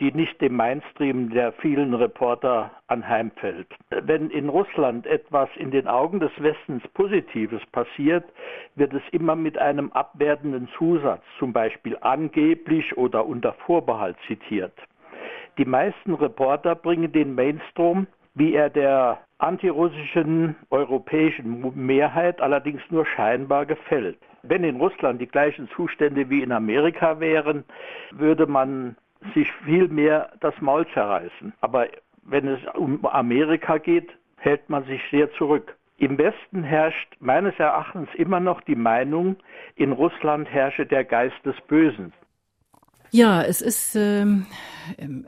die nicht dem Mainstream der vielen Reporter anheimfällt. Wenn in Russland etwas in den Augen des Westens Positives passiert, wird es immer mit einem abwertenden Zusatz, zum Beispiel angeblich oder unter Vorbehalt zitiert. Die meisten Reporter bringen den Mainstream, wie er der antirussischen europäischen Mehrheit allerdings nur scheinbar gefällt. Wenn in Russland die gleichen Zustände wie in Amerika wären, würde man sich viel mehr das Maul zerreißen. Aber wenn es um Amerika geht, hält man sich sehr zurück. Im Westen herrscht meines Erachtens immer noch die Meinung, in Russland herrsche der Geist des Bösen. Ja, es ist, äh,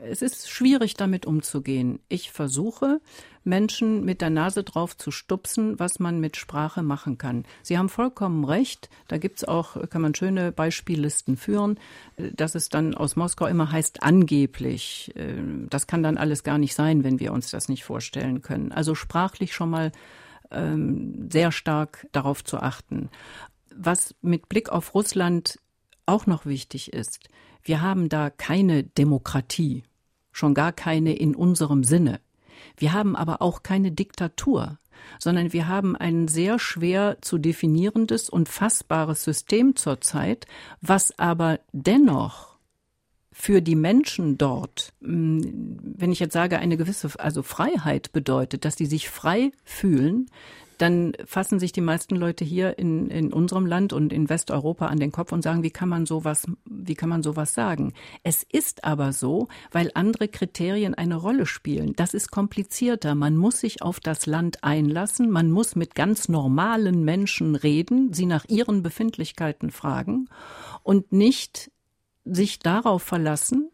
es ist schwierig, damit umzugehen. Ich versuche, Menschen mit der Nase drauf zu stupsen, was man mit Sprache machen kann. Sie haben vollkommen recht. Da gibt's auch, kann man schöne Beispiellisten führen, dass es dann aus Moskau immer heißt angeblich. Ähm, das kann dann alles gar nicht sein, wenn wir uns das nicht vorstellen können. Also sprachlich schon mal ähm, sehr stark darauf zu achten. Was mit Blick auf Russland auch noch wichtig ist, wir haben da keine Demokratie, schon gar keine in unserem Sinne. Wir haben aber auch keine Diktatur, sondern wir haben ein sehr schwer zu definierendes und fassbares System zurzeit, was aber dennoch für die Menschen dort, hm, wenn ich jetzt sage, eine gewisse also Freiheit bedeutet, dass sie sich frei fühlen, dann fassen sich die meisten Leute hier in, in unserem Land und in Westeuropa an den Kopf und sagen, wie kann man sowas, wie kann man sowas sagen? Es ist aber so, weil andere Kriterien eine Rolle spielen. Das ist komplizierter. Man muss sich auf das Land einlassen. Man muss mit ganz normalen Menschen reden, sie nach ihren Befindlichkeiten fragen und nicht sich darauf verlassen,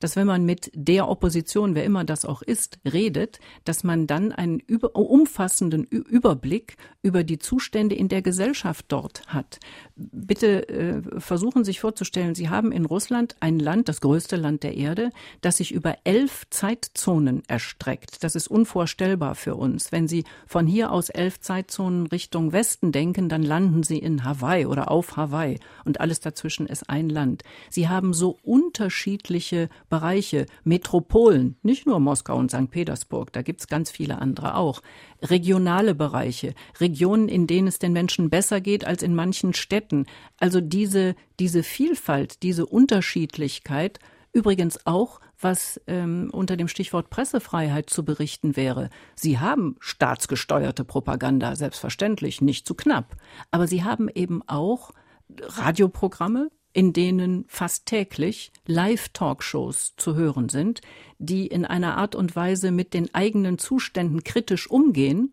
dass wenn man mit der Opposition, wer immer das auch ist, redet, dass man dann einen über, umfassenden Überblick über die Zustände in der Gesellschaft dort hat. Bitte äh, versuchen Sie sich vorzustellen, Sie haben in Russland ein Land, das größte Land der Erde, das sich über elf Zeitzonen erstreckt. Das ist unvorstellbar für uns. Wenn Sie von hier aus elf Zeitzonen Richtung Westen denken, dann landen Sie in Hawaii oder auf Hawaii und alles dazwischen ist ein Land. Sie haben so unterschiedliche unterschiedliche Bereiche, Metropolen, nicht nur Moskau und St. Petersburg, da gibt's ganz viele andere auch, regionale Bereiche, Regionen, in denen es den Menschen besser geht als in manchen Städten. Also diese, diese Vielfalt, diese Unterschiedlichkeit, übrigens auch was ähm, unter dem Stichwort Pressefreiheit zu berichten wäre. Sie haben staatsgesteuerte Propaganda, selbstverständlich, nicht zu knapp. Aber Sie haben eben auch Radioprogramme, in denen fast täglich Live-Talkshows zu hören sind, die in einer Art und Weise mit den eigenen Zuständen kritisch umgehen,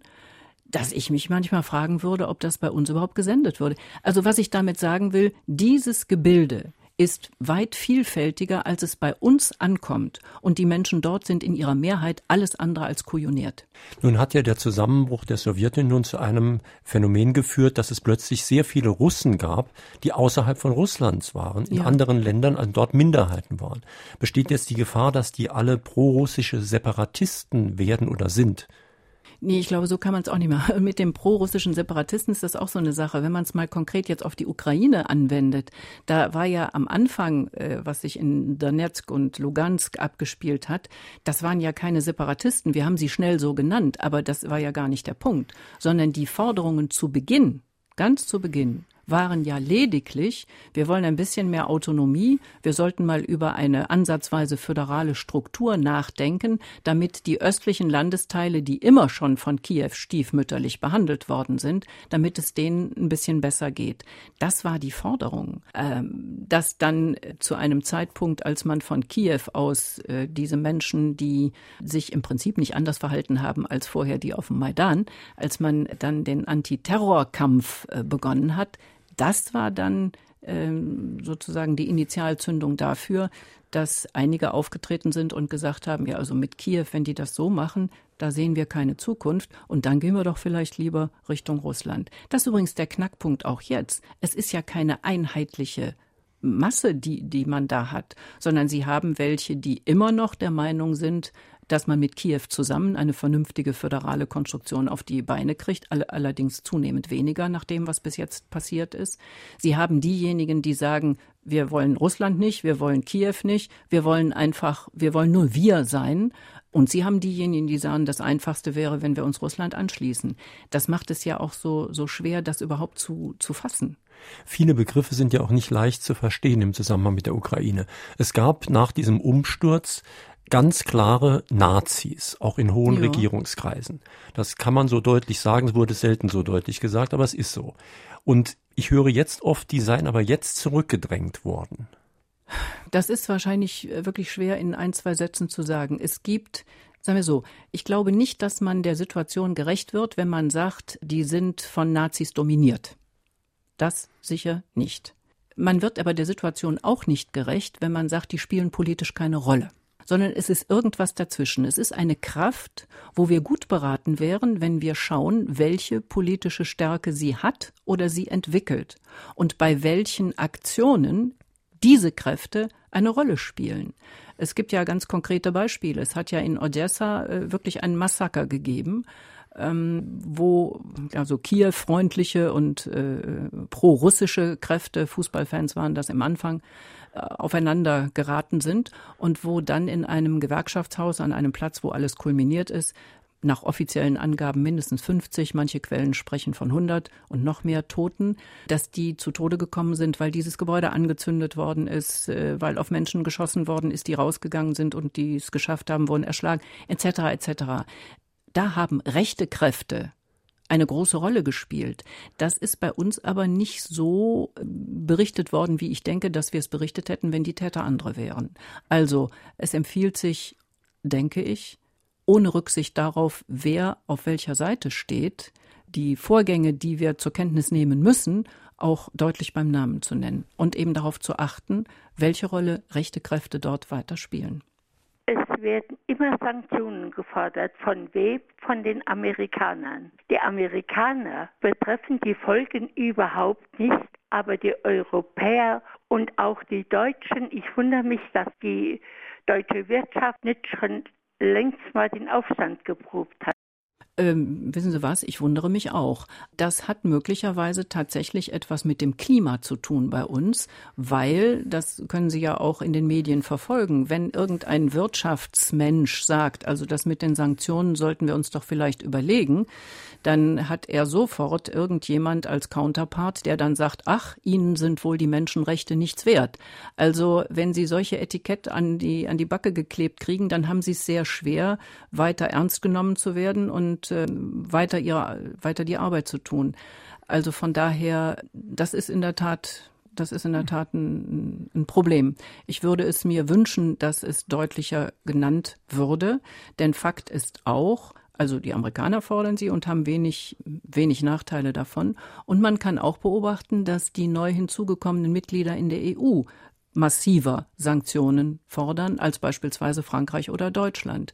dass ich mich manchmal fragen würde, ob das bei uns überhaupt gesendet würde. Also was ich damit sagen will, dieses Gebilde, ist weit vielfältiger, als es bei uns ankommt. Und die Menschen dort sind in ihrer Mehrheit alles andere als kujoniert. Nun hat ja der Zusammenbruch der Sowjetunion zu einem Phänomen geführt, dass es plötzlich sehr viele Russen gab, die außerhalb von Russlands waren, in ja. anderen Ländern also dort Minderheiten waren. Besteht jetzt die Gefahr, dass die alle prorussische Separatisten werden oder sind? Nee, ich glaube, so kann man es auch nicht machen. Mit dem prorussischen Separatisten ist das auch so eine Sache. Wenn man es mal konkret jetzt auf die Ukraine anwendet, da war ja am Anfang, äh, was sich in Donetsk und Lugansk abgespielt hat, das waren ja keine Separatisten. Wir haben sie schnell so genannt, aber das war ja gar nicht der Punkt, sondern die Forderungen zu Beginn, ganz zu Beginn, waren ja lediglich, wir wollen ein bisschen mehr Autonomie, wir sollten mal über eine ansatzweise föderale Struktur nachdenken, damit die östlichen Landesteile, die immer schon von Kiew stiefmütterlich behandelt worden sind, damit es denen ein bisschen besser geht. Das war die Forderung. Ähm, dass dann zu einem Zeitpunkt, als man von Kiew aus äh, diese Menschen, die sich im Prinzip nicht anders verhalten haben als vorher die auf dem Maidan, als man dann den Antiterrorkampf äh, begonnen hat, das war dann ähm, sozusagen die Initialzündung dafür, dass einige aufgetreten sind und gesagt haben, ja, also mit Kiew, wenn die das so machen, da sehen wir keine Zukunft und dann gehen wir doch vielleicht lieber Richtung Russland. Das ist übrigens der Knackpunkt auch jetzt. Es ist ja keine einheitliche Masse, die, die man da hat, sondern sie haben welche, die immer noch der Meinung sind, dass man mit Kiew zusammen eine vernünftige föderale Konstruktion auf die Beine kriegt, allerdings zunehmend weniger nach dem, was bis jetzt passiert ist. Sie haben diejenigen, die sagen, wir wollen Russland nicht, wir wollen Kiew nicht, wir wollen einfach, wir wollen nur wir sein. Und Sie haben diejenigen, die sagen, das Einfachste wäre, wenn wir uns Russland anschließen. Das macht es ja auch so, so schwer, das überhaupt zu, zu fassen. Viele Begriffe sind ja auch nicht leicht zu verstehen im Zusammenhang mit der Ukraine. Es gab nach diesem Umsturz ganz klare Nazis, auch in hohen ja. Regierungskreisen. Das kann man so deutlich sagen, es wurde selten so deutlich gesagt, aber es ist so. Und ich höre jetzt oft, die seien aber jetzt zurückgedrängt worden. Das ist wahrscheinlich äh, wirklich schwer in ein, zwei Sätzen zu sagen. Es gibt Sagen wir so, ich glaube nicht, dass man der Situation gerecht wird, wenn man sagt, die sind von Nazis dominiert. Das sicher nicht. Man wird aber der Situation auch nicht gerecht, wenn man sagt, die spielen politisch keine Rolle sondern es ist irgendwas dazwischen. Es ist eine Kraft, wo wir gut beraten wären, wenn wir schauen, welche politische Stärke sie hat oder sie entwickelt und bei welchen Aktionen diese Kräfte eine Rolle spielen. Es gibt ja ganz konkrete Beispiele. Es hat ja in Odessa äh, wirklich einen Massaker gegeben ähm, wo also Kiew-freundliche und äh, pro-russische Kräfte, Fußballfans waren das im Anfang, äh, aufeinander geraten sind und wo dann in einem Gewerkschaftshaus an einem Platz, wo alles kulminiert ist, nach offiziellen Angaben mindestens 50, manche Quellen sprechen von 100 und noch mehr Toten, dass die zu Tode gekommen sind, weil dieses Gebäude angezündet worden ist, äh, weil auf Menschen geschossen worden ist, die rausgegangen sind und die es geschafft haben, wurden erschlagen, etc. etc. Da haben rechte Kräfte eine große Rolle gespielt. Das ist bei uns aber nicht so äh, berichtet worden, wie ich denke, dass wir es berichtet hätten, wenn die Täter andere wären. Also es empfiehlt sich, denke ich, ohne Rücksicht darauf, wer auf welcher Seite steht, die Vorgänge, die wir zur Kenntnis nehmen müssen, auch deutlich beim Namen zu nennen und eben darauf zu achten, welche Rolle rechte Kräfte dort weiterspielen. Es werden immer Sanktionen gefordert. Von wem? Von den Amerikanern. Die Amerikaner betreffen die Folgen überhaupt nicht, aber die Europäer und auch die Deutschen. Ich wundere mich, dass die deutsche Wirtschaft nicht schon längst mal den Aufstand geprobt hat. Ähm, wissen Sie was? Ich wundere mich auch. Das hat möglicherweise tatsächlich etwas mit dem Klima zu tun bei uns, weil, das können Sie ja auch in den Medien verfolgen, wenn irgendein Wirtschaftsmensch sagt, also das mit den Sanktionen sollten wir uns doch vielleicht überlegen, dann hat er sofort irgendjemand als Counterpart, der dann sagt, ach, Ihnen sind wohl die Menschenrechte nichts wert. Also wenn Sie solche Etikett an die, an die Backe geklebt kriegen, dann haben Sie es sehr schwer, weiter ernst genommen zu werden und äh, weiter, ihre, weiter die Arbeit zu tun. Also von daher, das ist in der Tat das ist in der Tat ein, ein, Problem. Ich würde es mir wünschen, dass es deutlicher genannt würde, denn Fakt ist auch, also die Amerikaner fordern sie und haben wenig, wenig Nachteile davon. Und man kann auch beobachten, dass die neu hinzugekommenen Mitglieder in der EU massiver Sanktionen fordern als beispielsweise Frankreich oder Deutschland.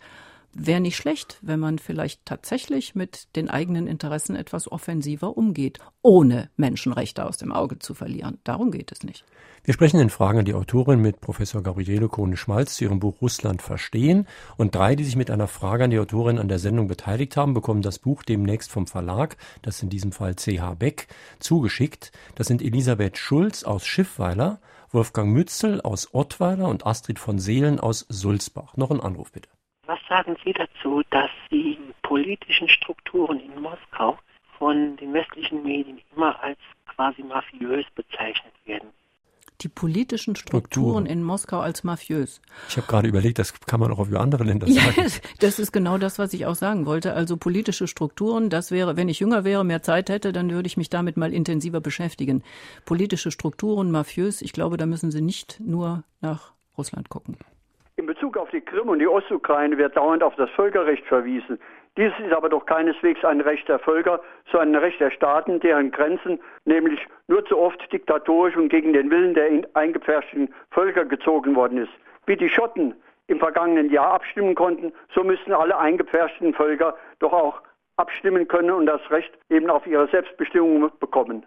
Wäre nicht schlecht, wenn man vielleicht tatsächlich mit den eigenen Interessen etwas offensiver umgeht, ohne Menschenrechte aus dem Auge zu verlieren. Darum geht es nicht. Wir sprechen in Fragen an die Autorin mit Professor Gabriele Kohne-Schmalz zu ihrem Buch Russland verstehen. Und drei, die sich mit einer Frage an die Autorin an der Sendung beteiligt haben, bekommen das Buch demnächst vom Verlag, das ist in diesem Fall CH Beck, zugeschickt. Das sind Elisabeth Schulz aus Schiffweiler, Wolfgang Mützel aus Ottweiler und Astrid von Seelen aus Sulzbach. Noch ein Anruf bitte. Was sagen Sie dazu, dass die politischen Strukturen in Moskau von den westlichen Medien immer als quasi mafiös bezeichnet werden? Die politischen Strukturen, Strukturen. in Moskau als mafiös. Ich habe gerade überlegt, das kann man auch über andere Länder sagen. Ja, das ist genau das, was ich auch sagen wollte. Also politische Strukturen, das wäre, wenn ich jünger wäre, mehr Zeit hätte, dann würde ich mich damit mal intensiver beschäftigen. Politische Strukturen, mafiös, ich glaube, da müssen Sie nicht nur nach Russland gucken. Bezug auf die Krim und die Ostukraine wird dauernd auf das Völkerrecht verwiesen. Dies ist aber doch keineswegs ein Recht der Völker, sondern ein Recht der Staaten, deren Grenzen nämlich nur zu oft diktatorisch und gegen den Willen der eingepferchten Völker gezogen worden ist. Wie die Schotten im vergangenen Jahr abstimmen konnten, so müssten alle eingepferchten Völker doch auch abstimmen können und das Recht eben auf ihre Selbstbestimmung bekommen.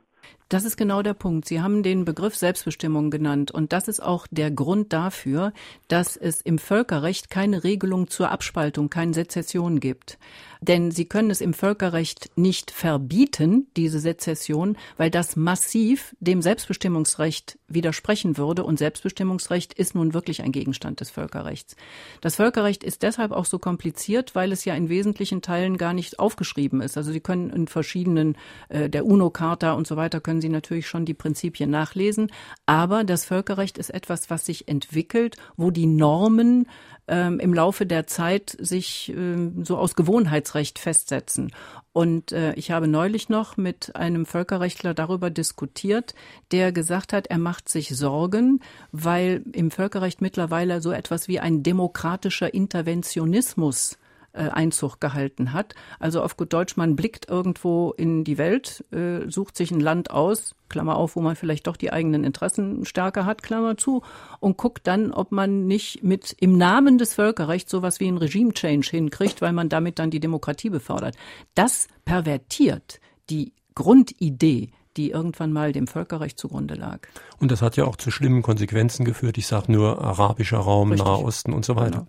Das ist genau der Punkt. Sie haben den Begriff Selbstbestimmung genannt. Und das ist auch der Grund dafür, dass es im Völkerrecht keine Regelung zur Abspaltung, keine Sezession gibt. Denn sie können es im Völkerrecht nicht verbieten, diese Sezession, weil das massiv dem Selbstbestimmungsrecht widersprechen würde. Und Selbstbestimmungsrecht ist nun wirklich ein Gegenstand des Völkerrechts. Das Völkerrecht ist deshalb auch so kompliziert, weil es ja in wesentlichen Teilen gar nicht aufgeschrieben ist. Also Sie können in verschiedenen, äh, der UNO-Charta und so weiter, können Sie natürlich schon die Prinzipien nachlesen. Aber das Völkerrecht ist etwas, was sich entwickelt, wo die Normen ähm, im Laufe der Zeit sich ähm, so aus Gewohnheitsrecht festsetzen. Und äh, ich habe neulich noch mit einem Völkerrechtler darüber diskutiert, der gesagt hat, er macht sich Sorgen, weil im Völkerrecht mittlerweile so etwas wie ein demokratischer Interventionismus äh, Einzug gehalten hat. Also auf gut Deutsch, man blickt irgendwo in die Welt, äh, sucht sich ein Land aus, Klammer auf, wo man vielleicht doch die eigenen Interessen stärker hat, Klammer zu, und guckt dann, ob man nicht mit im Namen des Völkerrechts sowas wie ein Regime-Change hinkriegt, weil man damit dann die Demokratie befördert. Das pervertiert die Grundidee die irgendwann mal dem Völkerrecht zugrunde lag. Und das hat ja auch zu schlimmen Konsequenzen geführt. Ich sage nur arabischer Raum, Richtig. Nahosten und so weiter. Genau.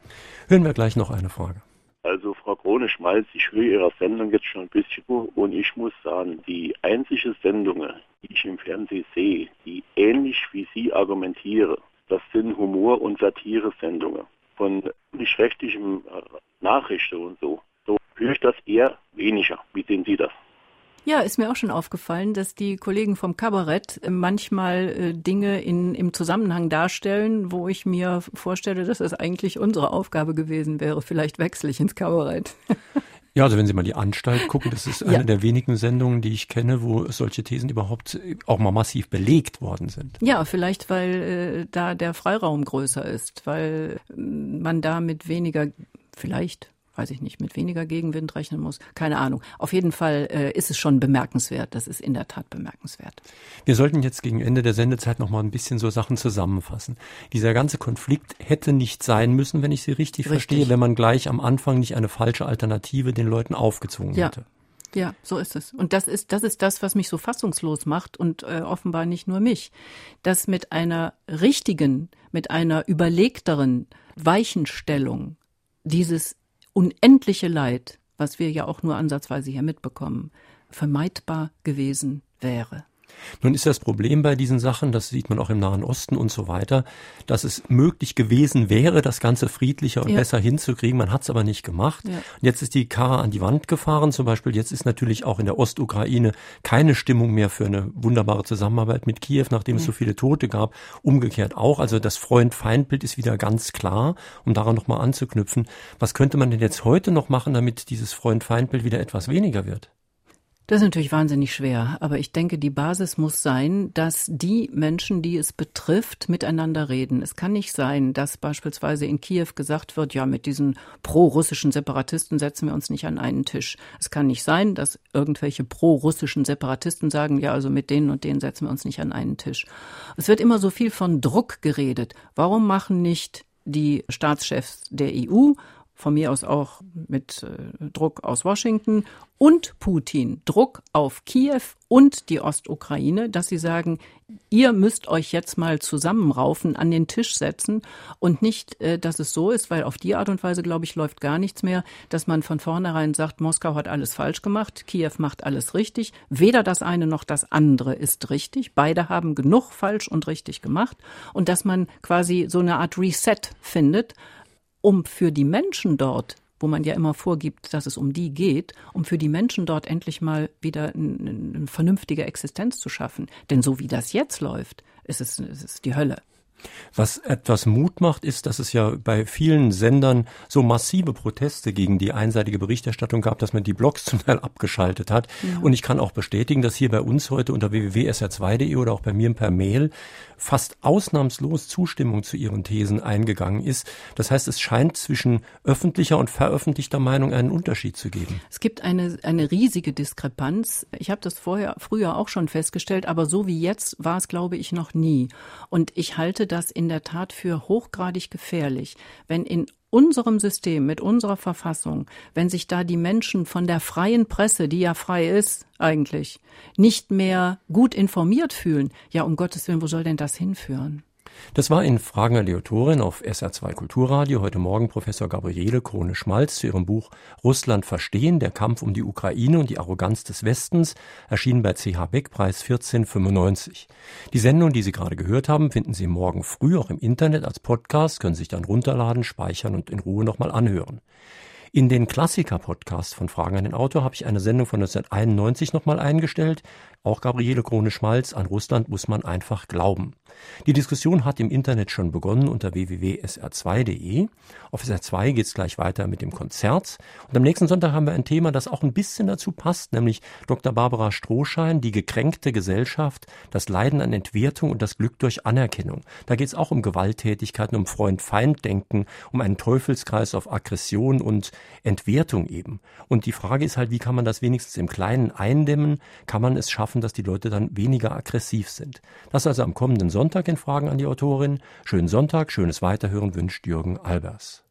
Hören wir gleich noch eine Frage. Frau Krone-Schmalz, ich höre Ihrer Sendung jetzt schon ein bisschen und ich muss sagen, die einzige Sendung, die ich im Fernsehen sehe, die ähnlich wie Sie argumentiere, das sind Humor- und Satire-Sendungen von nicht-rechtlichen äh, Nachrichten und so. So höre ich das eher weniger. Wie sehen Sie das? Ja, ist mir auch schon aufgefallen, dass die Kollegen vom Kabarett manchmal äh, Dinge in, im Zusammenhang darstellen, wo ich mir vorstelle, dass es eigentlich unsere Aufgabe gewesen wäre. Vielleicht wechsle ich ins Kabarett. Ja, also wenn Sie mal die Anstalt gucken, das ist eine ja. der wenigen Sendungen, die ich kenne, wo solche Thesen überhaupt auch mal massiv belegt worden sind. Ja, vielleicht weil äh, da der Freiraum größer ist, weil äh, man da mit weniger, vielleicht weiß ich nicht, mit weniger Gegenwind rechnen muss. Keine Ahnung. Auf jeden Fall äh, ist es schon bemerkenswert. Das ist in der Tat bemerkenswert. Wir sollten jetzt gegen Ende der Sendezeit noch mal ein bisschen so Sachen zusammenfassen. Dieser ganze Konflikt hätte nicht sein müssen, wenn ich Sie richtig, richtig. verstehe, wenn man gleich am Anfang nicht eine falsche Alternative den Leuten aufgezwungen ja. hätte. Ja, so ist es. Und das ist, das ist das, was mich so fassungslos macht und äh, offenbar nicht nur mich. Dass mit einer richtigen, mit einer überlegteren Weichenstellung dieses unendliche Leid, was wir ja auch nur ansatzweise hier mitbekommen, vermeidbar gewesen wäre. Nun ist das Problem bei diesen Sachen, das sieht man auch im Nahen Osten und so weiter, dass es möglich gewesen wäre, das Ganze friedlicher und ja. besser hinzukriegen. Man hat es aber nicht gemacht. Ja. Und jetzt ist die Karre an die Wand gefahren. Zum Beispiel jetzt ist natürlich auch in der Ostukraine keine Stimmung mehr für eine wunderbare Zusammenarbeit mit Kiew, nachdem ja. es so viele Tote gab. Umgekehrt auch. Also das Freund-Feind-Bild ist wieder ganz klar, um daran nochmal anzuknüpfen. Was könnte man denn jetzt heute noch machen, damit dieses Freund-Feind-Bild wieder etwas weniger wird? Das ist natürlich wahnsinnig schwer, aber ich denke, die Basis muss sein, dass die Menschen, die es betrifft, miteinander reden. Es kann nicht sein, dass beispielsweise in Kiew gesagt wird, ja, mit diesen pro-russischen Separatisten setzen wir uns nicht an einen Tisch. Es kann nicht sein, dass irgendwelche pro-russischen Separatisten sagen, ja, also mit denen und denen setzen wir uns nicht an einen Tisch. Es wird immer so viel von Druck geredet. Warum machen nicht die Staatschefs der EU von mir aus auch mit äh, Druck aus Washington und Putin Druck auf Kiew und die Ostukraine, dass sie sagen, ihr müsst euch jetzt mal zusammenraufen, an den Tisch setzen und nicht, äh, dass es so ist, weil auf die Art und Weise, glaube ich, läuft gar nichts mehr, dass man von vornherein sagt, Moskau hat alles falsch gemacht, Kiew macht alles richtig. Weder das eine noch das andere ist richtig. Beide haben genug falsch und richtig gemacht und dass man quasi so eine Art Reset findet um für die Menschen dort wo man ja immer vorgibt, dass es um die geht, um für die Menschen dort endlich mal wieder eine, eine vernünftige Existenz zu schaffen. Denn so wie das jetzt läuft, ist es, ist es die Hölle. Was etwas Mut macht, ist, dass es ja bei vielen Sendern so massive Proteste gegen die einseitige Berichterstattung gab, dass man die Blogs zum Teil abgeschaltet hat. Ja. Und ich kann auch bestätigen, dass hier bei uns heute unter www.sr2.de oder auch bei mir per Mail fast ausnahmslos Zustimmung zu ihren Thesen eingegangen ist. Das heißt, es scheint zwischen öffentlicher und veröffentlichter Meinung einen Unterschied zu geben. Es gibt eine, eine riesige Diskrepanz. Ich habe das vorher, früher auch schon festgestellt, aber so wie jetzt war es, glaube ich, noch nie. Und ich halte das in der Tat für hochgradig gefährlich, wenn in unserem System, mit unserer Verfassung, wenn sich da die Menschen von der freien Presse, die ja frei ist eigentlich, nicht mehr gut informiert fühlen, ja um Gottes Willen, wo soll denn das hinführen? Das war in Fragen an die Autorin auf SR2 Kulturradio heute Morgen Professor Gabriele Krone-Schmalz zu ihrem Buch Russland verstehen, der Kampf um die Ukraine und die Arroganz des Westens, erschienen bei CH Beck, Preis 1495. Die Sendung, die Sie gerade gehört haben, finden Sie morgen früh auch im Internet als Podcast, können sich dann runterladen, speichern und in Ruhe nochmal anhören. In den Klassiker-Podcast von Fragen an den Autor habe ich eine Sendung von 1991 nochmal eingestellt, Auch Gabriele Krone-Schmalz, an Russland muss man einfach glauben. Die Diskussion hat im Internet schon begonnen unter www.sr2.de. Auf SR2 geht es gleich weiter mit dem Konzert. Und am nächsten Sonntag haben wir ein Thema, das auch ein bisschen dazu passt, nämlich Dr. Barbara Strohschein, die gekränkte Gesellschaft, das Leiden an Entwertung und das Glück durch Anerkennung. Da geht es auch um Gewalttätigkeiten, um Freund-Feind-Denken, um einen Teufelskreis auf Aggression und Entwertung eben. Und die Frage ist halt, wie kann man das wenigstens im Kleinen eindämmen? Kann man es schaffen, dass die Leute dann weniger aggressiv sind? Das also am kommenden Sonntag in Fragen an die Autorin. Schönen Sonntag, schönes Weiterhören wünscht Jürgen Albers.